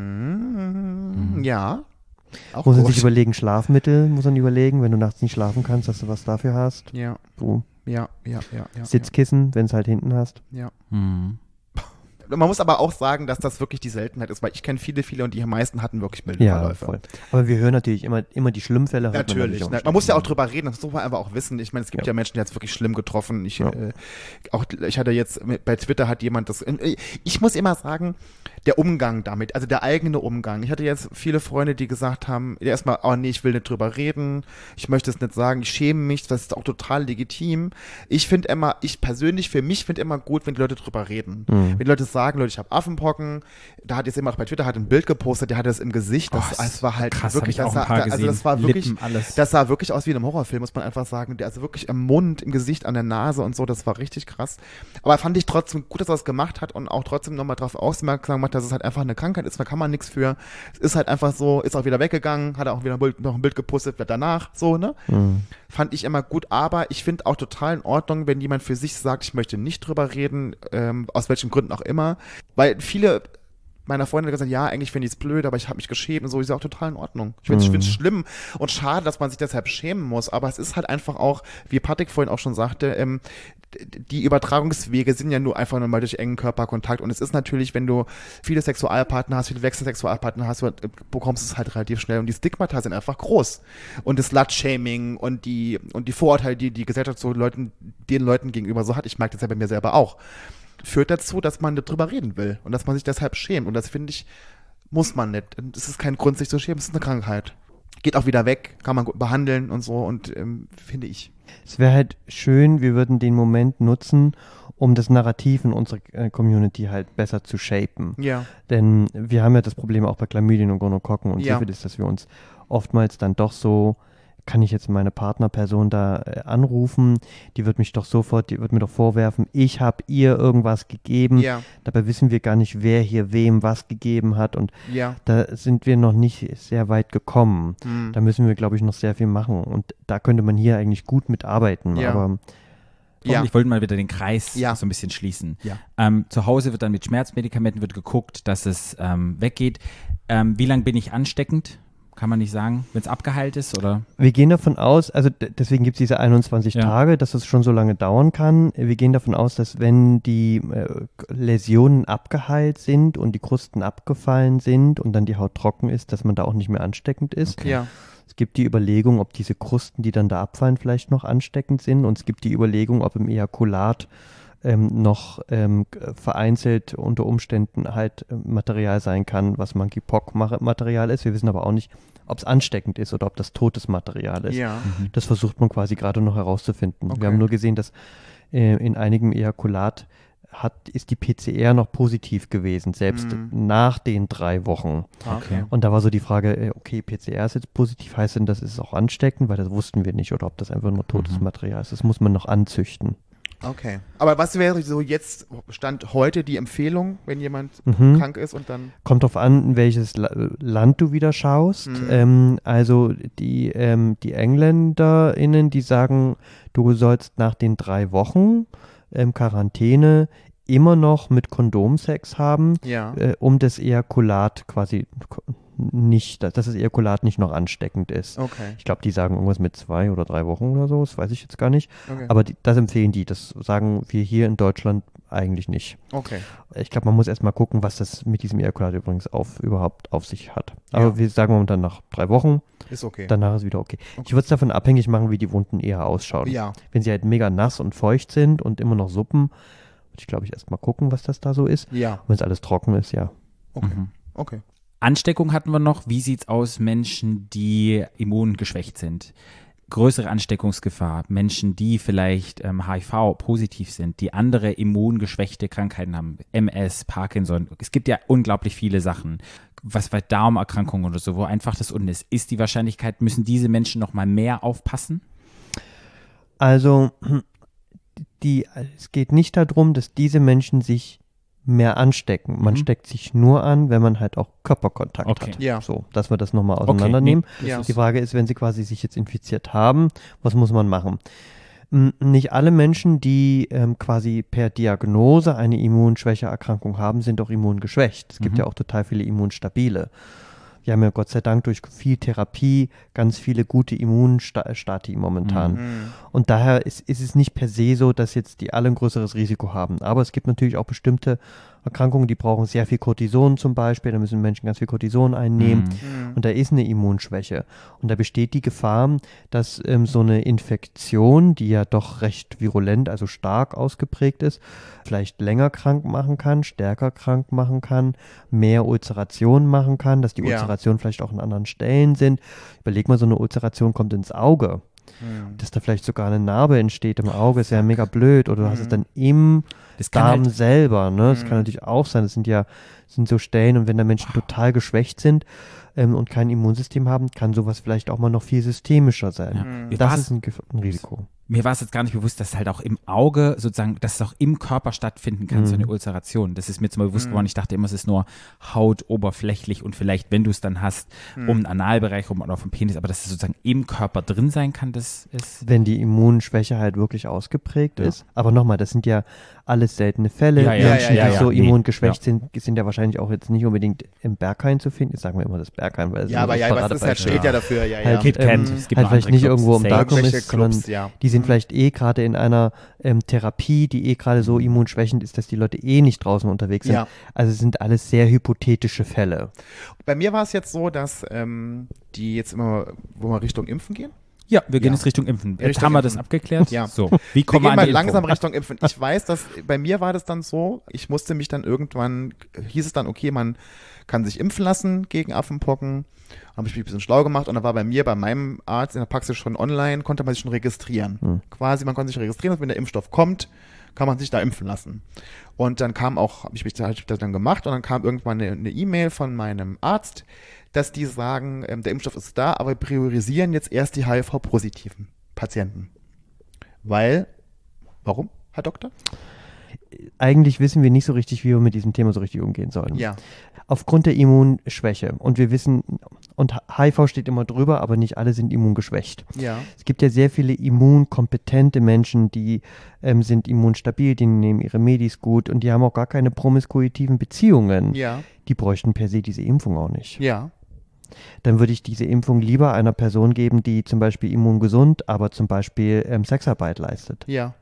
Mm, Ja. Auch Muss man sich überlegen, Schlafmittel muss man überlegen, wenn du nachts nicht schlafen kannst, dass du was dafür hast. Ja, So, ja, ja, ja. ja Sitzkissen, wenn es halt hinten hast. Ja. Hm. Man muss aber auch sagen, dass das wirklich die Seltenheit ist, weil ich kenne viele, viele und die meisten hatten wirklich milde Ja, Verläufe. voll. Aber wir hören natürlich immer, immer die Schlimmfälle. hört man Natürlich. Man muss ja auch drüber reden, das muss man einfach auch wissen. Ich meine, es gibt ja, Ja. Menschen, die hat es wirklich schlimm getroffen. Ich, Ja. äh, auch, ich hatte jetzt, bei Twitter hat jemand das, äh, ich muss immer sagen, der Umgang damit, also der eigene Umgang. Ich hatte jetzt viele Freunde, die gesagt haben, erstmal, oh nee, ich will nicht drüber reden, ich möchte es nicht sagen, ich schäme mich, das ist auch total legitim. Ich finde immer, ich persönlich, für mich finde immer gut, wenn die Leute drüber reden. Mhm. Wenn die Leute sagen, Leute, ich habe Affenpocken, da hat jetzt jemand auch bei Twitter hat ein Bild gepostet, der hatte es im Gesicht, das, Oh, das war halt krass, wirklich, das sah, also das war wirklich, Lippen, alles. das sah wirklich aus wie in einem Horrorfilm, muss man einfach sagen. Der also wirklich im Mund, im Gesicht, an der Nase und so, das war richtig krass. Aber fand ich trotzdem gut, dass er das gemacht hat und auch trotzdem nochmal drauf aufmerksam gemacht dass es halt einfach eine Krankheit ist, da kann man nichts für. Es ist halt einfach so, ist auch wieder weggegangen, hat auch wieder ein Bild, noch ein Bild gepostet danach, so, ne? Mhm. Fand ich immer gut, aber ich finde auch total in Ordnung, wenn jemand für sich sagt, ich möchte nicht drüber reden, ähm, aus welchen Gründen auch immer. Weil viele meiner Freunde haben gesagt, ja, eigentlich finde ich es blöd, aber ich habe mich geschämt und so, ist ja auch total in Ordnung. Ich finde es Mhm. schlimm und schade, dass man sich deshalb schämen muss, aber es ist halt einfach auch, wie Patrick vorhin auch schon sagte, ähm, die Übertragungswege sind ja nur einfach nur mal durch engen Körperkontakt. Und es ist natürlich, wenn du viele Sexualpartner hast, viele Wechselsexualpartner hast, du äh, bekommst es halt relativ schnell. Und die Stigmata sind einfach groß. Und das Slut-Shaming und die und die Vorurteile, die die Gesellschaft so Leuten, den Leuten gegenüber so hat, ich merke das ja bei mir selber auch, führt dazu, dass man darüber reden will und dass man sich deshalb schämt und das finde ich, muss man nicht. Es ist kein Grund, sich zu schämen, es ist eine Krankheit. Geht auch wieder weg, kann man gut behandeln und so und ähm, finde ich. Es wäre halt schön, wir würden den Moment nutzen, um das Narrativ in unserer äh, Community halt besser zu shapen. Ja. Denn wir haben ja das Problem auch bei Chlamydien und Gonokokken und Ja. Syphilis, dass wir uns oftmals dann doch so, kann ich jetzt meine Partnerperson da äh, anrufen, die wird mich doch sofort, die wird mir doch vorwerfen, ich habe ihr irgendwas gegeben. Ja, Dabei wissen wir gar nicht, wer hier wem was gegeben hat und ja. da sind wir noch nicht sehr weit gekommen. Hm. Da müssen wir, glaube ich, noch sehr viel machen und da könnte man hier eigentlich gut mitarbeiten. Ja. Aber Ja. Ich wollte mal wieder den Kreis Ja. so ein bisschen schließen. Ja. Ähm, zu Hause wird dann mit Schmerzmedikamenten wird geguckt, dass es ähm, weggeht. Ähm, wie lange bin ich ansteckend? Kann man nicht sagen, wenn es abgeheilt ist oder? Wir gehen davon aus, also deswegen gibt es diese 21 Ja. Tage, dass es schon so lange dauern kann. Wir gehen davon aus, dass wenn die äh, Läsionen abgeheilt sind und die Krusten abgefallen sind und dann die Haut trocken ist, dass man da auch nicht mehr ansteckend ist. Okay. Ja. Es gibt die Überlegung, ob diese Krusten, die dann da abfallen, vielleicht noch ansteckend sind. Und es gibt die Überlegung, ob im Ejakulat ähm, noch ähm, vereinzelt unter Umständen halt äh, Material sein kann, was Monkeypox-Material ist. Wir wissen aber auch nicht, ob es ansteckend ist oder ob das totes Material ist. Ja. Das versucht man quasi gerade noch herauszufinden. Okay. Wir haben nur gesehen, dass äh, in einigem Ejakulat hat, ist die PCR noch positiv gewesen, selbst Mhm. nach den drei Wochen. Okay. Und da war so die Frage, äh, okay, PCR ist jetzt positiv, heißt denn, das ist auch ansteckend, weil das wussten wir nicht, oder ob das einfach nur totes Mhm. Material ist. Das muss man noch anzüchten. Okay. Aber was wäre so jetzt, Stand heute die Empfehlung, wenn jemand Mhm. krank ist und dann. Kommt drauf an, in welches La Land du wieder schaust. Mhm. Ähm, also die, ähm, die EngländerInnen, die sagen, du sollst nach den drei Wochen ähm, Quarantäne immer noch mit Kondom Sex haben, Ja. äh, um das Ejakulat quasi nicht, dass das Ejakulat nicht noch ansteckend ist. Okay. Ich glaube, die sagen irgendwas mit zwei oder drei Wochen oder so, das weiß ich jetzt gar nicht. Okay. Aber die, das empfehlen die, das sagen wir hier in Deutschland eigentlich nicht. okay. Ich glaube, man muss erstmal gucken, was das mit diesem Ejakulat übrigens auf, überhaupt auf sich hat. Aber Ja. wir sagen momentan nach drei Wochen, Ist okay. danach ist wieder okay. Okay. Ich würde es davon abhängig machen, wie die Wunden eher ausschauen. ja. Wenn sie halt mega nass und feucht sind und immer noch Suppen, würde ich glaube ich erstmal gucken, was das da so ist. Ja. Wenn es alles trocken ist, ja. Okay. Mhm. Okay. Ansteckung hatten wir noch. Wie sieht's aus Menschen, die immungeschwächt sind? Größere Ansteckungsgefahr. Menschen, die vielleicht ähm, HIV-positiv sind, die andere immungeschwächte Krankheiten haben. MS, Parkinson. Es gibt ja unglaublich viele Sachen. Was bei Darmerkrankungen oder so, wo einfach das unten ist. Ist die Wahrscheinlichkeit, müssen diese Menschen noch mal mehr aufpassen? Also, die, es geht nicht darum, dass diese Menschen sich mehr anstecken. Man Mhm. steckt sich nur an, wenn man halt auch Körperkontakt Okay. hat. Ja. So, dass wir das nochmal auseinandernehmen. nee, Ja. Die Frage ist, wenn sie quasi sich jetzt infiziert haben, was muss man machen? M, Nicht alle Menschen, die ähm, quasi per Diagnose eine Immunschwächeerkrankung haben, sind auch immungeschwächt. Es gibt Mhm. ja auch total viele Immunstabile. Wir haben ja Gott sei Dank durch viel Therapie ganz viele gute Immunstati momentan. Mhm. Und daher ist, ist es nicht per se so, dass jetzt die alle ein größeres Risiko haben. Aber es gibt natürlich auch bestimmte Erkrankungen, die brauchen sehr viel Cortison zum Beispiel. Da müssen Menschen ganz viel Cortison einnehmen. Mhm. Und da ist eine Immunschwäche. Und da besteht die Gefahr, dass ähm, so eine Infektion, die ja doch recht virulent, also stark ausgeprägt ist, vielleicht länger krank machen kann, stärker krank machen kann, mehr Ulzerationen machen kann, dass die Ja. Ulzerationen vielleicht auch an anderen Stellen sind. Überleg mal, so eine Ulzeration kommt ins Auge. Mhm. Dass da vielleicht sogar eine Narbe entsteht im Auge, ist ja mega blöd. Oder du hast es Mhm. dann im Das kann Darm halt, selber. Ne? Das Mhm. kann natürlich auch sein. Das sind ja sind so Stellen und wenn da Menschen total geschwächt sind ähm, und kein Immunsystem haben, kann sowas vielleicht auch mal noch viel systemischer sein. ja. Mhm. Das ist ein, ein Risiko. Mir war es jetzt gar nicht bewusst, dass es halt auch im Auge sozusagen, dass es auch im Körper stattfinden kann, Mhm. so eine Ulceration. Das ist mir jetzt mal bewusst geworden. Ich dachte immer, es ist nur Haut, oberflächlich und vielleicht, wenn du es dann hast, Mhm. um den Analbereich rum oder auf dem Penis, aber dass es sozusagen im Körper drin sein kann, das ist. Wenn die Immunschwäche halt wirklich ausgeprägt ist. Aber nochmal, das sind ja alles seltene Fälle. Ja, ja, Menschen, ja, die ja, so nee, immungeschwächt sind, sind ja wahrscheinlich auch jetzt nicht unbedingt im Berghain zu finden. Jetzt sagen wir immer das Berghain, weil es Ja, ist aber ja, was ist halt, steht ja dafür, ja, ja. Halt, Kit Kat, ähm, es gibt halt vielleicht nicht Clubs, irgendwo im. Darkroom ist, sondern Clubs, ja. die sind Mhm. vielleicht eh gerade in einer ähm, Therapie, die eh gerade so immunschwächend ist, dass die Leute eh nicht draußen unterwegs sind. Ja. Also es sind alles sehr hypothetische Fälle. Bei mir war es jetzt so, dass ähm, die jetzt immer, wo wir Richtung Impfen gehen. Ja, wir gehen Ja. jetzt Richtung Impfen. Jetzt Richtung haben wir Impfen. das abgeklärt. Ja. So, wie Wir kommen wir gehen an mal die langsam Impfung? Richtung Impfen. Ich weiß, dass bei mir war das dann so, ich musste mich dann irgendwann, hieß es dann, okay, man kann sich impfen lassen gegen Affenpocken. Habe ich mich ein bisschen schlau gemacht und da war bei mir, bei meinem Arzt in der Praxis schon online, konnte man sich schon registrieren. Quasi, man konnte sich registrieren, dass wenn der Impfstoff kommt, kann man sich da impfen lassen. Und dann kam auch, habe ich mich da, hab das dann gemacht und dann kam irgendwann eine E-Mail von meinem Arzt, dass die sagen, ähm, der Impfstoff ist da, aber wir priorisieren jetzt erst die HIV-positiven Patienten. Weil, warum, Herr Doktor? Eigentlich wissen wir nicht so richtig, wie wir mit diesem Thema so richtig umgehen sollen. Ja. Aufgrund der Immunschwäche. Und wir wissen, und HIV steht immer drüber, aber nicht alle sind immungeschwächt. Ja. Es gibt ja sehr viele immunkompetente Menschen, die ähm, sind immunstabil, die nehmen ihre Medis gut und die haben auch gar keine promiskuitiven Beziehungen. Ja. Die bräuchten per se diese Impfung auch nicht. Ja. Dann würde ich diese Impfung lieber einer Person geben, die zum Beispiel immungesund, aber zum Beispiel ähm, Sexarbeit leistet. Ja.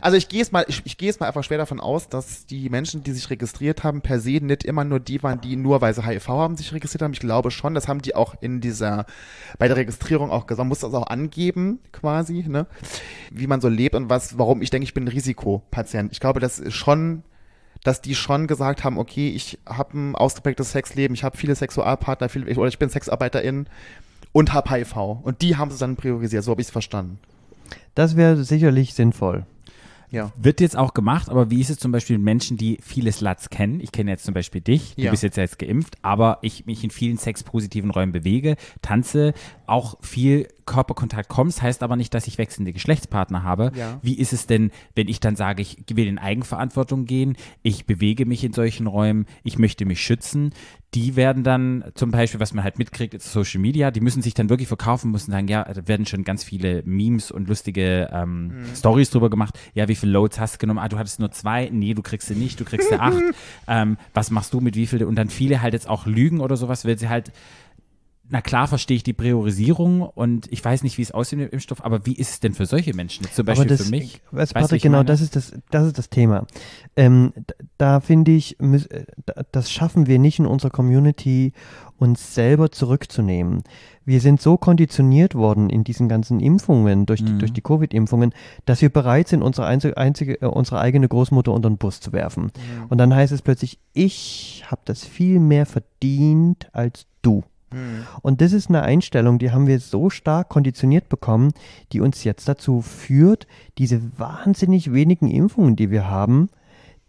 Also ich gehe es mal, ich, ich gehe es mal einfach schwer davon aus, dass die Menschen, die sich registriert haben, per se nicht immer nur die waren, die nur weil sie HIV haben, sich registriert haben. Ich glaube schon, das haben die auch in dieser, bei der Registrierung auch gesagt, man muss das auch angeben, quasi, ne? Wie man so lebt und was, warum ich denke, ich bin ein Risikopatient. Ich glaube, das ist schon, dass die schon gesagt haben, okay, ich habe ein ausgeprägtes Sexleben, ich habe viele Sexualpartner, viele, oder ich bin Sexarbeiterin und habe HIV. Und die haben es dann priorisiert, so habe ich es verstanden. Das wäre sicherlich sinnvoll. Ja. Wird jetzt auch gemacht, aber wie ist es zum Beispiel mit Menschen, die viele Sluts kennen? Ich kenne jetzt zum Beispiel dich, du Ja. bist jetzt jetzt geimpft, aber ich mich in vielen sexpositiven Räumen bewege, tanze, auch viel Körperkontakt kommst, heißt aber nicht, dass ich wechselnde Geschlechtspartner habe. Ja. Wie ist es denn, wenn ich dann sage, ich will in Eigenverantwortung gehen, ich bewege mich in solchen Räumen, ich möchte mich schützen? Die werden dann zum Beispiel, was man halt mitkriegt, ist Social Media, die müssen sich dann wirklich verkaufen, müssen sagen, ja, da werden schon ganz viele Memes und lustige ähm, Stories drüber gemacht. Ja, wie viele Loads hast du genommen? Ah, du hattest nur zwei. Nee, du kriegst sie nicht, du kriegst sie acht. ähm, was machst du mit wie viel? Und dann viele halt jetzt auch lügen oder sowas, weil sie halt na klar verstehe ich die Priorisierung und ich weiß nicht, wie es aussieht mit dem Impfstoff, aber wie ist es denn für solche Menschen? Zum Beispiel das, für mich. Weißt, Patrick, genau, meine? das ist das, das ist das Thema. Ähm, d- da finde ich, äh, da- das schaffen wir nicht in unserer Community, uns selber zurückzunehmen. Wir sind so konditioniert worden in diesen ganzen Impfungen, durch die, Mhm. durch die Covid-Impfungen, dass wir bereit sind, unsere, einzige, einzige, äh, unsere eigene Großmutter unter den Bus zu werfen. Und dann heißt es plötzlich, ich habe das viel mehr verdient als du. Und das ist eine Einstellung, die haben wir so stark konditioniert bekommen, die uns jetzt dazu führt, diese wahnsinnig wenigen Impfungen, die wir haben,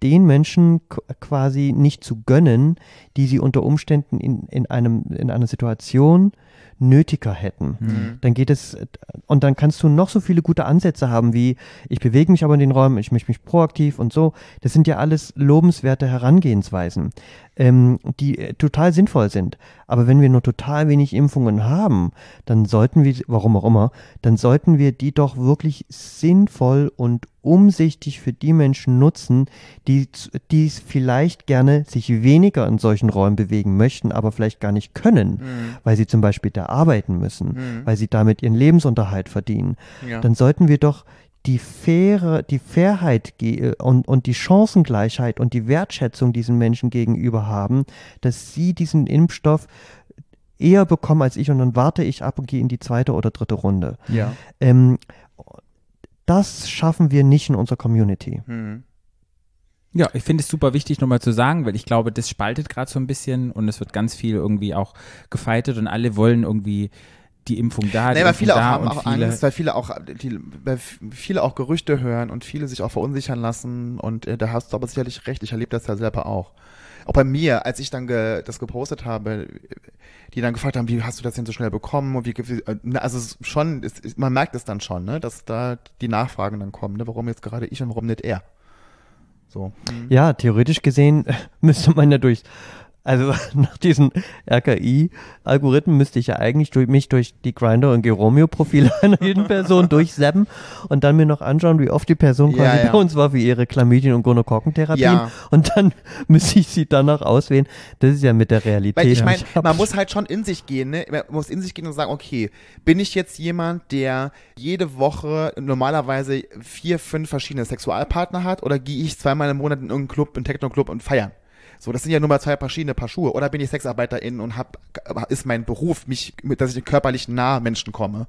den Menschen qu- quasi nicht zu gönnen, die sie unter Umständen in, in, einem, in einer Situation nötiger hätten. Dann geht es, und dann kannst du noch so viele gute Ansätze haben, wie ich bewege mich aber in den Räumen, ich möchte mich proaktiv und so. Das sind ja alles lobenswerte Herangehensweisen, ähm, die äh, total sinnvoll sind. Aber wenn wir nur total wenig Impfungen haben, dann sollten wir, warum auch immer, dann sollten wir die doch wirklich sinnvoll und umsichtig für die Menschen nutzen, die, es vielleicht gerne sich weniger in solchen Räumen bewegen möchten, aber vielleicht gar nicht können, weil sie zum Beispiel da arbeiten müssen, weil sie damit ihren Lebensunterhalt verdienen. Ja. Dann sollten wir doch die faire, die Fairheit und, und die Chancengleichheit und die Wertschätzung diesen Menschen gegenüber haben, dass sie diesen Impfstoff eher bekommen als ich und dann warte ich ab und gehe in die zweite oder dritte Runde. Ja. Ähm, das schaffen wir nicht in unserer Community. Mhm. Ja, ich finde es super wichtig, nochmal zu sagen, weil ich glaube, das spaltet gerade so ein bisschen und es wird ganz viel irgendwie auch gefeitet und alle wollen irgendwie die Impfung da, Nee, weil viele auch haben auch viele. Angst, weil viele auch, die, weil viele auch Gerüchte hören und viele sich auch verunsichern lassen und äh, da hast du aber sicherlich recht, ich erlebe das ja selber auch. Auch bei mir, als ich dann ge, das gepostet habe, die dann gefragt haben, wie hast du das denn so schnell bekommen? Und wie, wie äh, also schon, ist- man merkt es dann schon, ne, dass da die Nachfragen dann kommen, ne, warum jetzt gerade ich und warum nicht er. So. Ja, theoretisch gesehen müsste man ja durch, also nach diesen RKI-Algorithmen müsste ich ja eigentlich durch mich durch die Grinder und Geromeo-Profile einer jeden Person durchseppen und dann mir noch anschauen, wie oft die Person Ja, quasi ja. bei uns war für ihre Chlamydien- und Gonokokkentherapien. Ja. Und dann müsste ich sie danach auswählen. Das ist ja mit der Realität. Weil ich meine, man muss halt schon in sich gehen, ne? Man muss in sich gehen und sagen, okay, bin ich jetzt jemand, der jede Woche normalerweise vier, fünf verschiedene Sexualpartner hat oder gehe ich zweimal im Monat in irgendeinen Club, in Techno-Club und feiern? So, das sind ja nur mal zwei verschiedene Paar Schuhe. Oder bin ich Sexarbeiterin und hab, ist mein Beruf, mich, dass ich körperlich nah Menschen komme?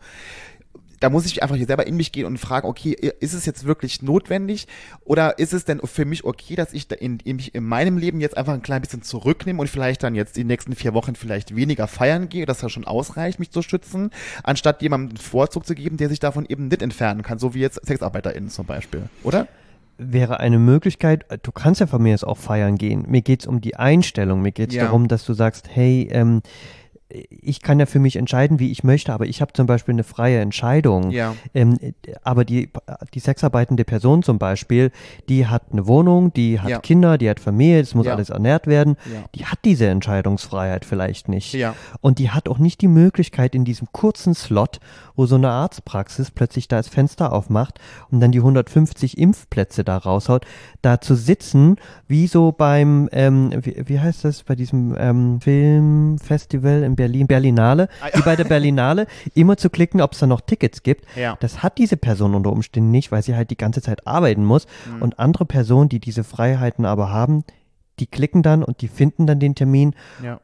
da muss ich einfach hier selber in mich gehen und fragen, okay, ist es jetzt wirklich notwendig oder ist es denn für mich okay, dass ich in, in in meinem Leben jetzt einfach ein klein bisschen zurücknehme und vielleicht dann jetzt die nächsten vier Wochen vielleicht weniger feiern gehe, dass das schon ausreicht, mich zu schützen, anstatt jemandem einen Vorzug zu geben, der sich davon eben nicht entfernen kann, so wie jetzt SexarbeiterInnen zum Beispiel, oder? Wäre eine Möglichkeit, äh, du kannst ja von mir jetzt auch feiern gehen. Mir geht es um die Einstellung. Mir geht es Ja. darum, dass du sagst, hey, ähm, ich kann ja für mich entscheiden, wie ich möchte, aber ich habe zum Beispiel eine freie Entscheidung. Ja. Ähm, aber die, die sexarbeitende Person zum Beispiel, die hat eine Wohnung, die hat Ja. Kinder, die hat Familie, es muss Ja. alles ernährt werden. Die hat diese Entscheidungsfreiheit vielleicht nicht. Und die hat auch nicht die Möglichkeit in diesem kurzen Slot, wo so eine Arztpraxis plötzlich da das Fenster aufmacht und dann die 150 Impfplätze da raushaut, da zu sitzen, wie so beim, ähm, wie, wie heißt das, bei diesem ähm, Filmfestival in Berlin, Berlinale, wie bei der Berlinale, immer zu klicken, ob es da noch Tickets gibt. Ja. Das hat diese Person unter Umständen nicht, weil sie halt die ganze Zeit arbeiten muss. Mhm. Und andere Personen, die diese Freiheiten aber haben, die klicken dann und die finden dann den Termin. Ja.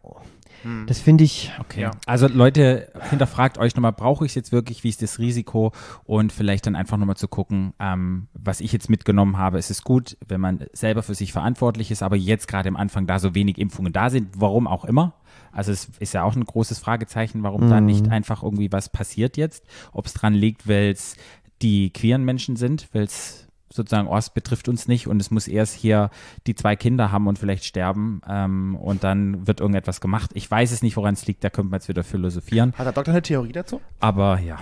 Das finde ich, Okay. Ja. Also Leute, hinterfragt euch nochmal, brauche ich es jetzt wirklich, wie ist das Risiko und vielleicht dann einfach nochmal zu gucken, ähm, was ich jetzt mitgenommen habe. Es ist gut, wenn man selber für sich verantwortlich ist, aber jetzt gerade am Anfang da so wenig Impfungen da sind, warum auch immer. Also es ist ja auch ein großes Fragezeichen, warum da nicht einfach irgendwie was passiert jetzt. Ob es dran liegt, weil es die queeren Menschen sind, weil es sozusagen, oh, es betrifft uns nicht und es muss erst hier die zwei Kinder haben und vielleicht sterben ähm, und dann wird irgendetwas gemacht. Ich weiß es nicht, woran es liegt, da könnte man jetzt wieder philosophieren. Hat der Doktor eine Theorie dazu? Aber ja,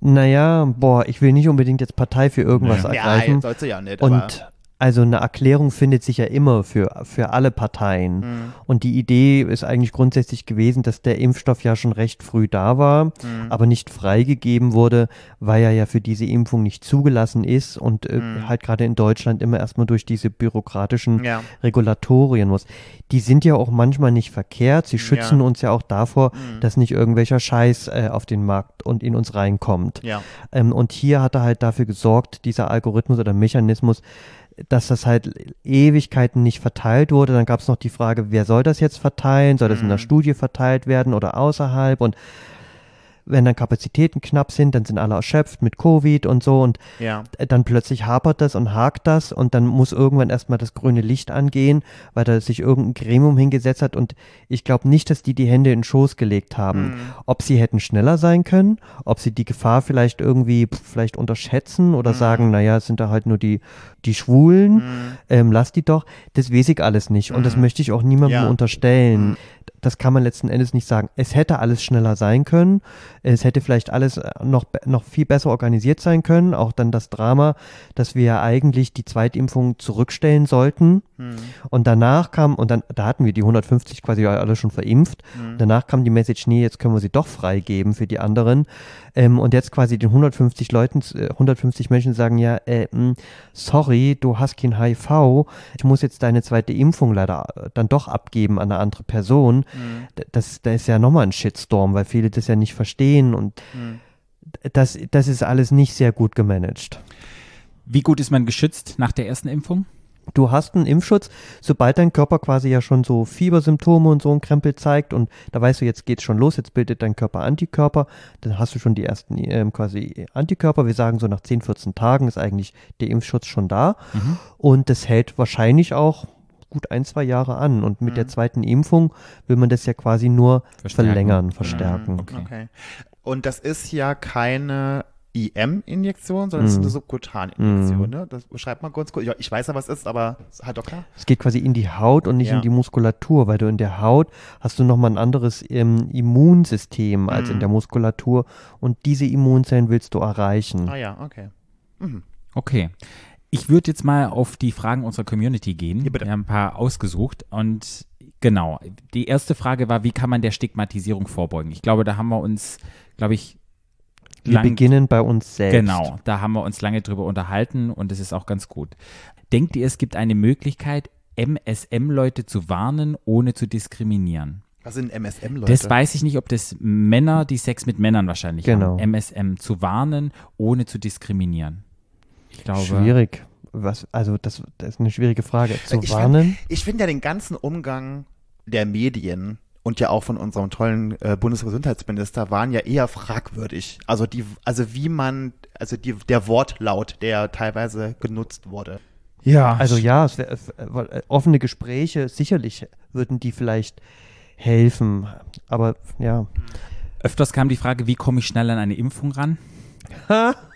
naja, boah, ich will nicht unbedingt jetzt Partei für irgendwas Nee. ergreifen. sollst du ja nicht, aber Und also eine Erklärung findet sich ja immer für, für alle Parteien. Mhm. Und die Idee ist eigentlich grundsätzlich gewesen, dass der Impfstoff ja schon recht früh da war, Mhm. aber nicht freigegeben wurde, weil er ja für diese Impfung nicht zugelassen ist und äh, halt gerade in Deutschland immer erstmal durch diese bürokratischen Mhm. Ja. Regulatorien muss. Die sind ja auch manchmal nicht verkehrt. Sie schützen Ja. uns ja auch davor, Mhm. dass nicht irgendwelcher Scheiß äh, auf den Markt und in uns reinkommt. Ja. Ähm, und hier hat er halt dafür gesorgt, dieser Algorithmus oder Mechanismus, dass das halt Ewigkeiten nicht verteilt wurde. Dann gab es noch die Frage, wer soll das jetzt verteilen? Soll das in der Studie verteilt werden oder außerhalb? Und wenn dann Kapazitäten knapp sind, dann sind alle erschöpft mit Covid und so und Ja. dann plötzlich hapert das und hakt das und dann muss irgendwann erstmal das grüne Licht angehen, weil da sich irgendein Gremium hingesetzt hat und ich glaube nicht, dass die die Hände in den Schoß gelegt haben. Ob sie hätten schneller sein können, ob sie die Gefahr vielleicht irgendwie pf, vielleicht unterschätzen oder sagen, naja, es sind da halt nur die, die Schwulen, ähm, lass die doch, das weiß ich alles nicht und das möchte ich auch niemandem Ja. unterstellen. Das kann man letzten Endes nicht sagen. Es hätte alles schneller sein können. Es hätte vielleicht alles äh, noch, noch viel besser organisiert sein können. Auch dann das Drama, dass wir ja eigentlich die Zweitimpfung zurückstellen sollten. Und danach kam, und dann, da hatten wir die 150 quasi alle schon verimpft. Danach kam die Message, nee, jetzt können wir sie doch freigeben für die anderen. Ähm, und jetzt quasi den 150 Leuten, äh, 150 Menschen sagen, ja, äh, mh, sorry, du hast kein HIV. Ich muss jetzt deine zweite Impfung leider äh, dann doch abgeben an eine andere Person. D- Das, da ist ja nochmal ein Shitstorm, weil viele das ja nicht verstehen und d- das, das ist alles nicht sehr gut gemanagt. wie gut ist man geschützt nach der ersten Impfung? Du hast einen Impfschutz, sobald dein Körper quasi ja schon so Fiebersymptome und so ein Krempel zeigt und da weißt du, jetzt geht's schon los, jetzt bildet dein Körper Antikörper, dann hast du schon die ersten ähm, quasi Antikörper. Wir sagen so nach 10, 14 Tagen ist eigentlich der Impfschutz schon da und das hält wahrscheinlich auch gut ein, zwei Jahre an und mit der zweiten Impfung will man das ja quasi nur Verstärken. verlängern, Mhm. verstärken. Okay. Okay. Und das ist ja keine IM-Injektion, sondern es ist Mhm. eine Subkutan-Injektion. Ne? Das beschreibt man kurz. Ja, ich weiß ja, was es ist, aber ist halt doch klar. Es geht quasi in die Haut und nicht Ja. in die Muskulatur, weil du in der Haut hast du nochmal ein anderes ähm, Immunsystem als in Mhm. der Muskulatur und diese Immunzellen willst du erreichen. Ah ja, okay. Mhm. Okay. Ich würde jetzt mal auf die Fragen unserer Community gehen. Ja, bitte. Wir haben ein paar ausgesucht und genau. Die erste Frage war, wie kann man der Stigmatisierung vorbeugen? Ich glaube, da haben wir uns, glaube ich, Wir lang- beginnen bei uns selbst. Genau, da haben wir uns lange drüber unterhalten und es ist auch ganz gut. Denkt ihr, es gibt eine Möglichkeit, MSM-Leute zu warnen, ohne zu diskriminieren? Was sind MSM-Leute? Das weiß ich nicht, ob das Männer, die Sex mit Männern wahrscheinlich Genau. haben, MSM zu warnen, ohne zu diskriminieren. Ich glaube, Schwierig. Was, also das, das ist eine schwierige Frage. Zu Ich warnen? Ich finde ja den ganzen Umgang der Medien und ja auch von unserem tollen äh, Bundesgesundheitsminister waren ja eher fragwürdig. Also die, also wie man, also die, der Wortlaut, der teilweise genutzt wurde. ja, Also ja, es wär, äh, offene Gespräche, sicherlich würden die vielleicht helfen. Aber ja. öfters kam die Frage, wie komme ich schnell an eine Impfung ran?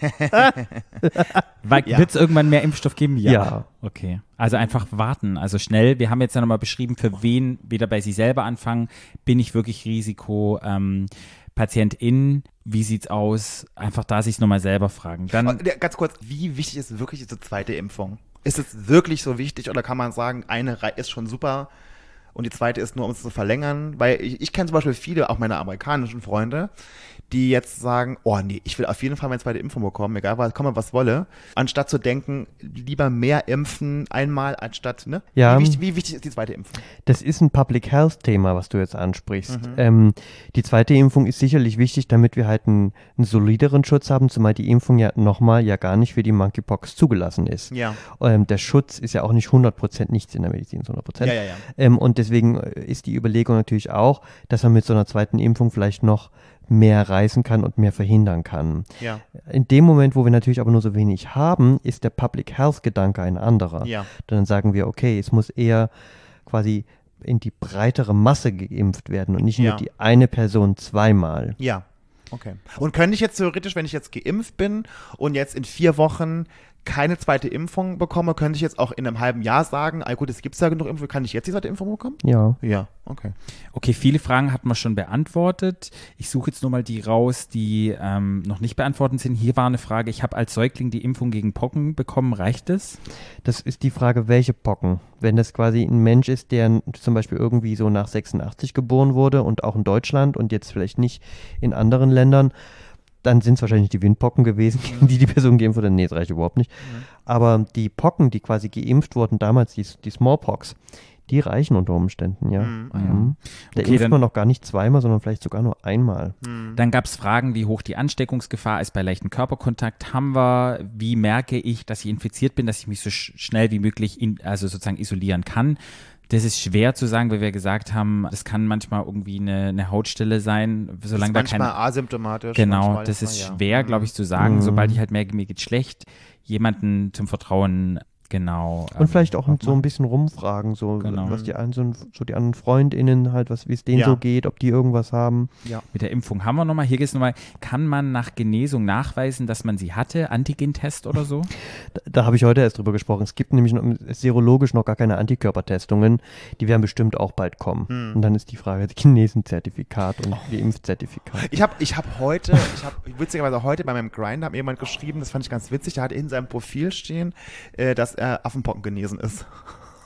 Weil Ja. Wird es irgendwann mehr Impfstoff geben? Ja. Okay. Also einfach warten. Also schnell. Wir haben jetzt ja nochmal beschrieben, für wen wieder bei sich selber anfangen. Bin ich wirklich Risiko? Ähm, Patientin, wie sieht's aus? Einfach da sich nochmal selber fragen. Dann, ja, Ganz kurz, wie wichtig ist wirklich diese zweite Impfung? Ist es wirklich so wichtig oder kann man sagen, eine Reihe ist schon super und die zweite ist nur, um es zu verlängern? Weil ich, ich kenne zum Beispiel viele, auch meine amerikanischen Freunde, die jetzt sagen, oh nee, ich will auf jeden Fall meine zweite Impfung bekommen, egal was, komme was wolle, anstatt zu denken, lieber mehr impfen einmal, anstatt, ne? Ja. Wie wichtig, wie wichtig ist die zweite Impfung? Das ist ein Public Health Thema, was du jetzt ansprichst. Mhm. Ähm, die zweite Impfung ist sicherlich wichtig, damit wir halt einen, einen solideren Schutz haben, zumal die Impfung ja nochmal ja gar nicht für die Monkeypox zugelassen ist. Ja. Ähm, der Schutz ist ja auch nicht 100%, nichts in der Medizin ist 100%. Ja, ja, ja. Ähm, und deswegen äh, ist die Überlegung natürlich auch, dass man mit so einer zweiten Impfung vielleicht noch mehr reißen kann und mehr verhindern kann. Ja. In dem Moment, wo wir natürlich aber nur so wenig haben, ist der Public Health Gedanke ein anderer. Ja. Dann sagen wir, okay, es muss eher quasi in die breitere Masse geimpft werden und nicht Ja. nur die eine Person zweimal. Ja. Okay. Und könnte ich jetzt theoretisch, wenn ich jetzt geimpft bin und jetzt in vier Wochen keine zweite Impfung bekomme, könnte ich jetzt auch in einem halben Jahr sagen, ah gut, es gibt ja genug Impfung, kann ich jetzt die zweite Impfung bekommen? Ja. Ja, okay. okay, viele Fragen hat man schon beantwortet. Ich suche jetzt nur mal die raus, die ähm, noch nicht beantwortet sind. Hier war eine Frage, ich habe als Säugling die Impfung gegen Pocken bekommen. Reicht es? Das ist die Frage, welche Pocken. Wenn das quasi ein Mensch ist, der zum Beispiel irgendwie so nach 86 geboren wurde und auch in Deutschland und jetzt vielleicht nicht in anderen Ländern, dann sind es wahrscheinlich die Windpocken gewesen, gegen die die Person geimpft wurde. Nee, das reicht überhaupt nicht. Aber die Pocken, die quasi geimpft wurden, damals die, die Smallpox, die reichen unter Umständen, ja. Mhm. Mhm. Da Okay, impft dann- man noch gar nicht zweimal, sondern vielleicht sogar nur einmal. Dann gab es Fragen, wie hoch die Ansteckungsgefahr ist bei leichten Körperkontakt. Haben wir, wie merke ich, dass ich infiziert bin, dass ich mich so sch schnell wie möglich in, also sozusagen isolieren kann. Das ist schwer zu sagen, weil wir gesagt haben, das kann manchmal irgendwie eine, eine Hautstelle sein, solange da ist manchmal keine. asymptomatisch. Genau, manchmal, das ist ja. schwer, Mhm. glaube ich, zu sagen. Mhm. Sobald ich halt merke, mir geht schlecht, jemanden zum Vertrauen, genau. Und ähm, vielleicht auch so ein bisschen rumfragen, so Genau. was die einen, so, die anderen FreundInnen halt, was wie es denen Ja. so geht, ob die irgendwas haben. Mit der Impfung haben wir nochmal. Hier geht es nochmal. Kann man nach Genesung nachweisen, dass man sie hatte? Antigentest oder so? Da, da habe ich heute erst drüber gesprochen. Es gibt nämlich noch, serologisch noch gar keine Antikörpertestungen. Die werden bestimmt auch bald kommen. Hm. Und dann ist die Frage, Chinesen-Zertifikat und die Impfzertifikat. Ich habe ich hab heute, ich habe witzigerweise heute bei meinem Grind hat mir jemand geschrieben, das fand ich ganz witzig, der hatte in seinem Profil stehen, äh, dass er Affenpocken genesen ist.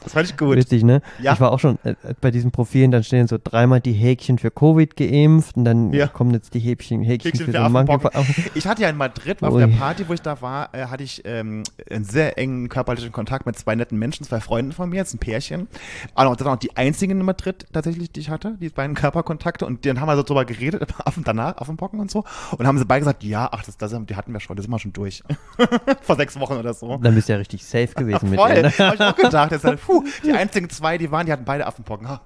Das fand ich gut. Witzig, ne? Ja. Ich war auch schon äh, bei diesen Profilen, dann stehen so dreimal die Häkchen für Covid geimpft und dann Ja. kommen jetzt die Häkchen, Häkchen, Häkchen für, für Affenpocken. Ich hatte ja in Madrid auf Ui. der Party, wo ich da war, äh, hatte ich ähm, einen sehr engen körperlichen Kontakt mit zwei netten Menschen, zwei Freunden von mir, jetzt ein Pärchen. Aber das waren auch die einzigen in Madrid tatsächlich, die ich hatte, die beiden Körperkontakte. Und dann haben wir so drüber geredet, Affen danach, Affenpocken und so. Und haben sie beide gesagt, ja, ach, das, das die hatten wir schon, das sind wir schon durch. Vor sechs Wochen oder so. Dann bist du ja richtig safe gewesen mit Voll, denen. hab ich auch gedacht. Jetzt, halt, puh, die einzigen zwei, die waren, die hatten beide Affenpocken. Ha.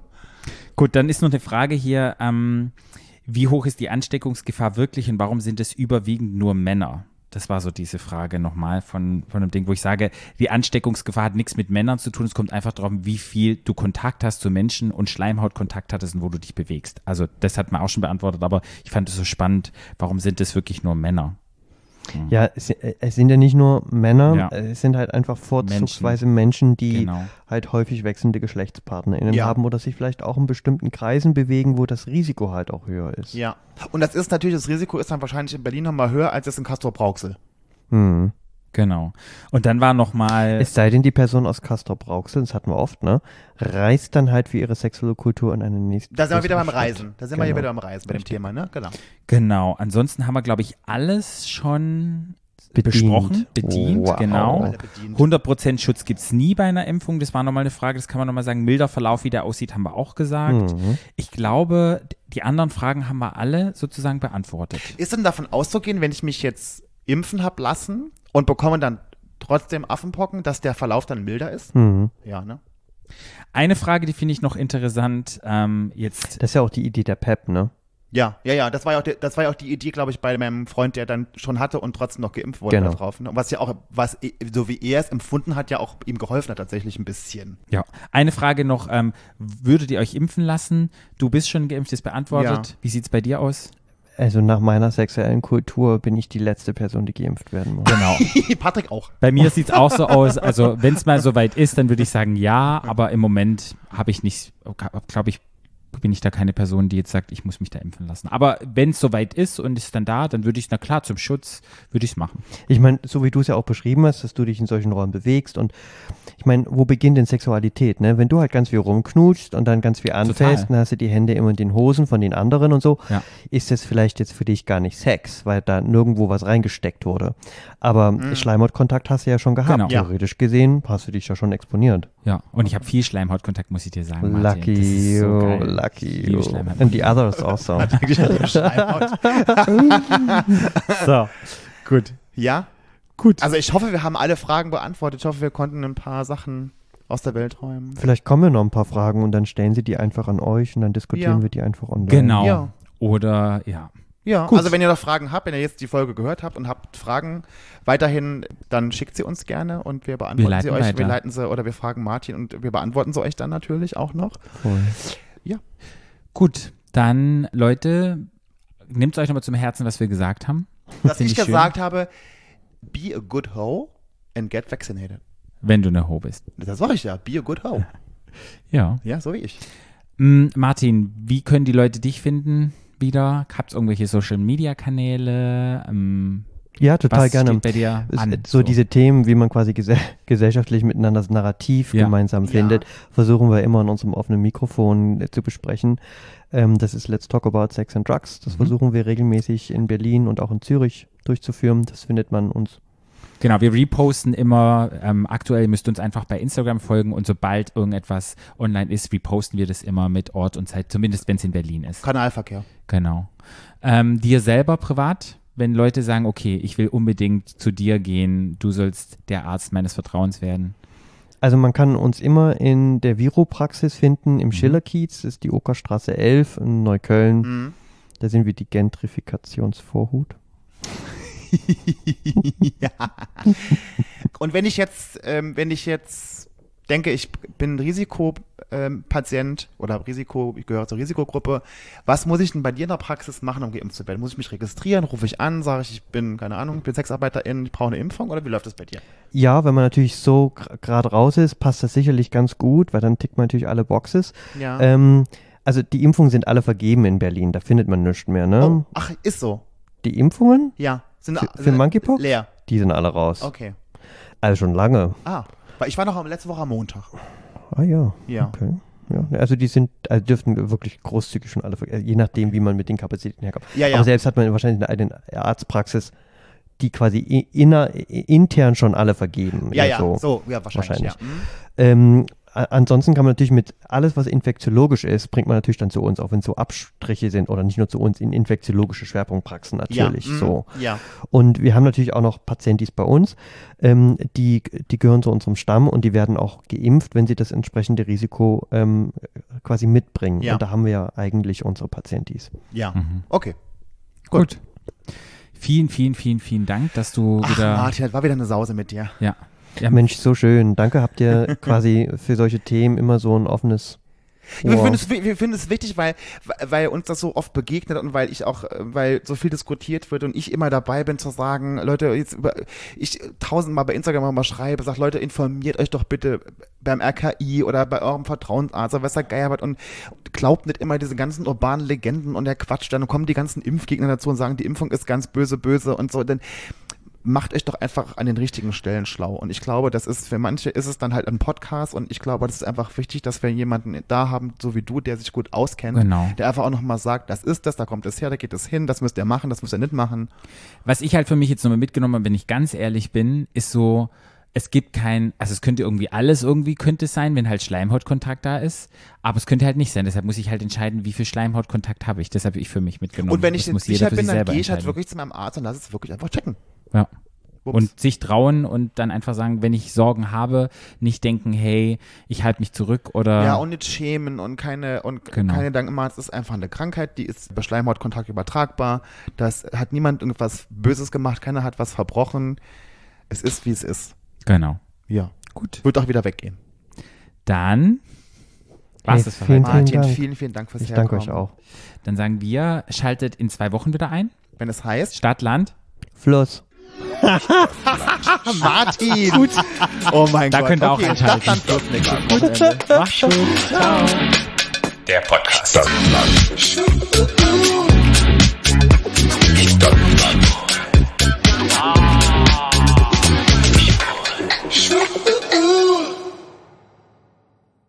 Gut, dann ist noch eine Frage hier. Ähm, wie hoch ist die Ansteckungsgefahr wirklich und warum sind es überwiegend nur Männer? Das war so diese Frage nochmal von, von einem Ding, wo ich sage, die Ansteckungsgefahr hat nichts mit Männern zu tun. Es kommt einfach darum, wie viel du Kontakt hast zu Menschen und Schleimhautkontakt hattest und wo du dich bewegst. Also das hat man auch schon beantwortet, aber ich fand es so spannend. Warum sind es wirklich nur Männer? Ja, es, äh, es sind ja nicht nur Männer, Ja. äh, es sind halt einfach vorzugsweise Menschen, die Genau. halt häufig wechselnde GeschlechtspartnerInnen Ja. haben oder sich vielleicht auch in bestimmten Kreisen bewegen, wo das Risiko halt auch höher ist. Ja. Und das ist natürlich, das Risiko ist dann wahrscheinlich in Berlin nochmal höher als es in Castor Brauxel. Hm. Genau. Und dann war noch mal Es sei denn, die Person aus Castor Brauxel, das hatten wir oft, ne, reist dann halt für ihre sexuelle Kultur in eine nächste. Da sind wir wieder beim. Reisen. Da sind wir hier Genau. wieder beim Reisen bei dem Thema, ne? Genau. genau. Ansonsten haben wir glaube ich alles schon Bedient. besprochen, bedient, Wow. genau. Alle bedient. 100% Schutz gibt es nie bei einer Impfung. Das war nochmal eine Frage, das kann man nochmal sagen. Milder Verlauf, wie der aussieht, haben wir auch gesagt. Mhm. Ich glaube, die anderen Fragen haben wir alle sozusagen beantwortet. Ist denn davon auszugehen, wenn ich mich jetzt impfen hab lassen und bekomme dann trotzdem Affenpocken, dass der Verlauf dann milder ist? Mhm. Ja, ne? Eine Frage, die finde ich noch interessant. Ähm, jetzt, Das ist ja auch die Idee der PEP, ne? Ja, ja, ja. Das war ja auch, die, das war ja auch die Idee, glaube ich, bei meinem Freund, der dann schon hatte und trotzdem noch geimpft wurde Genau. da drauf. Ne? Und Was ja auch, was eh- so wie er es empfunden hat, ja auch ihm geholfen hat tatsächlich ein bisschen. ja, eine Frage noch. Ähm, würdet ihr euch impfen lassen? Du bist schon geimpft, ist beantwortet. Ja. Wie sieht es bei dir aus? Also nach meiner sexuellen Kultur bin ich die letzte Person, die geimpft werden muss. Genau. Patrick auch. Bei mir sieht es auch so aus. Also, wenn es mal soweit ist, dann würde ich sagen ja, aber im Moment habe ich nicht, glaube ich, bin ich da keine Person, die jetzt sagt, ich muss mich da impfen lassen. Aber wenn es soweit ist und ist dann da, dann würde ich, na klar, zum Schutz würde ich es machen. Ich meine, so wie du es ja auch beschrieben hast, dass du dich in solchen Räumen bewegst und ich meine, wo beginnt denn Sexualität, ne? Wenn du halt ganz viel rumknutschst und dann ganz viel anfällst, dann hast du die Hände immer in den Hosen von den anderen und so, Ja. ist das vielleicht jetzt für dich gar nicht Sex, weil da nirgendwo was reingesteckt wurde. Aber Schleimhautkontakt hast du ja schon gehabt. Genau. Ja. Theoretisch gesehen hast du dich ja schon exponiert. Ja, und ich habe viel Schleimhautkontakt, muss ich dir sagen. Martin. Lucky Lucky Ich liebe you. Schleimhaut. And the others also. So, gut. ja? Gut. Also ich hoffe, wir haben alle Fragen beantwortet. Ich hoffe, wir konnten ein paar Sachen aus der Welt räumen. Vielleicht kommen ja noch ein paar Fragen und dann stellen sie die einfach an euch und dann diskutieren Ja. wir die einfach online. Genau. Ja. Oder, ja. Ja, Gut. also wenn ihr noch Fragen habt, wenn ihr jetzt die Folge gehört habt und habt Fragen weiterhin, dann schickt sie uns gerne und wir beantworten Wir sie euch. weiter. Wir leiten sie oder wir fragen Martin und wir beantworten sie euch dann natürlich auch noch. Cool. Gut, dann, Leute, nehmt euch nochmal zum Herzen, was wir gesagt haben. Dass ich ich schön. gesagt habe, be a good hoe and get vaccinated. Wenn du eine Ho bist. Das sag ich ja, be a good hoe. Ja. Ja, so wie ich. Mm, Martin, wie können die Leute dich finden wieder? Habt ihr irgendwelche Social Media Kanäle? Ähm, Ja, total was gerne. steht bei dir an? so, diese Themen, wie man quasi gese gesellschaftlich miteinander das Narrativ Ja. gemeinsam Ja. findet, versuchen wir immer in unserem offenen Mikrofon äh, zu besprechen. Ähm, das ist Let's Talk About Sex and Drugs. Das Mhm. versuchen wir regelmäßig in Berlin und auch in Zürich durchzuführen. Das findet man uns. Genau, wir reposten immer. Ähm, aktuell müsst ihr uns einfach bei Instagram folgen und sobald irgendetwas online ist, reposten wir das immer mit Ort und Zeit, zumindest wenn es in Berlin ist. Kanalverkehr. Genau. Ähm, dir selber privat, wenn Leute sagen, okay, ich will unbedingt zu dir gehen, du sollst der Arzt meines Vertrauens werden. Also man kann uns immer in der Viropraxis finden, Mhm. im Schillerkiez, das ist die Okerstraße 11 in Neukölln. Mhm. Da sind wir die Gentrifikationsvorhut. ja. Und wenn ich jetzt, ähm, wenn ich jetzt denke, ich bin Risikopatient Patient oder Risiko, ich gehöre zur Risikogruppe, was muss ich denn bei dir in der Praxis machen, um geimpft zu werden? Muss ich mich registrieren? Rufe ich an, sage ich, ich bin, keine Ahnung, ich bin Sexarbeiterin, ich brauche eine Impfung oder wie läuft das bei dir? Ja, wenn man natürlich so gerade raus ist, passt das sicherlich ganz gut, weil dann tickt man natürlich alle Boxes. Ja. Ähm, also die Impfungen sind alle vergeben in Berlin, da findet man nichts mehr, ne? oh, ach, ist so. Die Impfungen, Ja. Sind, Für- für sind Monkeypox? Leer. die sind alle raus. Okay. Also schon lange. Ah, weil ich war noch am- letzte Woche am Montag. Ah ja. Ja. Okay. Ja, also die sind, also dürften wirklich großzügig schon alle, äh, je nachdem, wie man mit den Kapazitäten herkommt. Ja, ja. Aber selbst hat man wahrscheinlich eine, Arztpraxis, die quasi inner, intern schon alle vergeben. Ja, ja, so. ja, wahrscheinlich. Wahrscheinlich. Ja. Hm. Ähm, ansonsten kann man natürlich mit alles, was infektiologisch ist, bringt man natürlich dann zu uns, auch wenn es so Abstriche sind oder nicht nur zu uns in infektiologische Schwerpunktpraxen natürlich ja. hm, so. Ja. Und wir haben natürlich auch noch Patientis bei uns, ähm, die, die gehören zu unserem Stamm und die werden auch geimpft, wenn sie das entsprechende Risiko ähm, quasi mitbringen. Ja. Und da haben wir ja eigentlich unsere Patientis. Ja. Mhm. Okay. Gut. Vielen, vielen, vielen, vielen Dank, dass du Ach, wieder. Martin, das war wieder eine Sause mit dir. Ja. Ja. Mensch, so schön. Danke, habt ihr quasi für solche Themen immer so ein offenes Ja, Wir Wow. finden es, wir finden es wichtig, weil, weil uns das so oft begegnet und weil ich auch, äh, weil so viel diskutiert wird und ich immer dabei bin zu sagen, Leute, jetzt über, ich tausendmal bei Instagram mal schreibe, sag Leute, informiert euch doch bitte beim RKI oder bei eurem Vertrauensarzt oder was der Geier wird und glaubt nicht immer diese ganzen urbanen Legenden und der Quatsch, dann kommen die ganzen Impfgegner dazu und sagen, die Impfung ist ganz böse, böse und so, denn macht euch doch einfach an den richtigen Stellen schlau. Und ich glaube, das ist für manche ist es dann halt ein Podcast und ich glaube, das ist einfach wichtig, dass wir jemanden da haben, so wie du, der sich gut auskennt, Genau. der einfach auch nochmal sagt, das ist das, da kommt es her, da geht es hin, das müsst ihr machen, das müsst ihr nicht machen. Was ich halt für mich jetzt nochmal mitgenommen habe, wenn ich ganz ehrlich bin, ist so, es gibt kein, also es könnte irgendwie alles irgendwie könnte sein, wenn halt Schleimhautkontakt da ist, aber es könnte halt nicht sein. Deshalb muss ich halt entscheiden, wie viel Schleimhautkontakt habe ich. Deshalb habe ich für mich mitgenommen. und wenn ich das muss sicher bin, dann gehe ich halt wirklich zu meinem Arzt und lass es wirklich einfach checken. Ja. Ups. Und sich trauen und dann einfach sagen, wenn ich Sorgen habe, nicht denken, hey, ich halte mich zurück oder Ja, und nicht schämen und keine, und Genau. keine Gedanken machen, es ist einfach eine Krankheit, die ist bei Schleimhautkontakt übertragbar. Das hat niemand irgendwas Böses gemacht, keiner hat was verbrochen. Es ist, wie es ist. genau. Ja. Gut. Wird auch wieder weggehen. Dann was Hey, das für vielen, heute. Martin, Dank. vielen, vielen Dank fürs Ich danke Herkommen. euch auch. Dann sagen wir, schaltet in zwei Wochen wieder ein. Wenn es heißt, Stadt, Land. Fluss. Martin! Gut. Oh mein da Gott. Da könnt ihr okay, auch entscheiden. Macht's schön. Ciao. Der Podcast. Stadtland. Stadtland. Ah.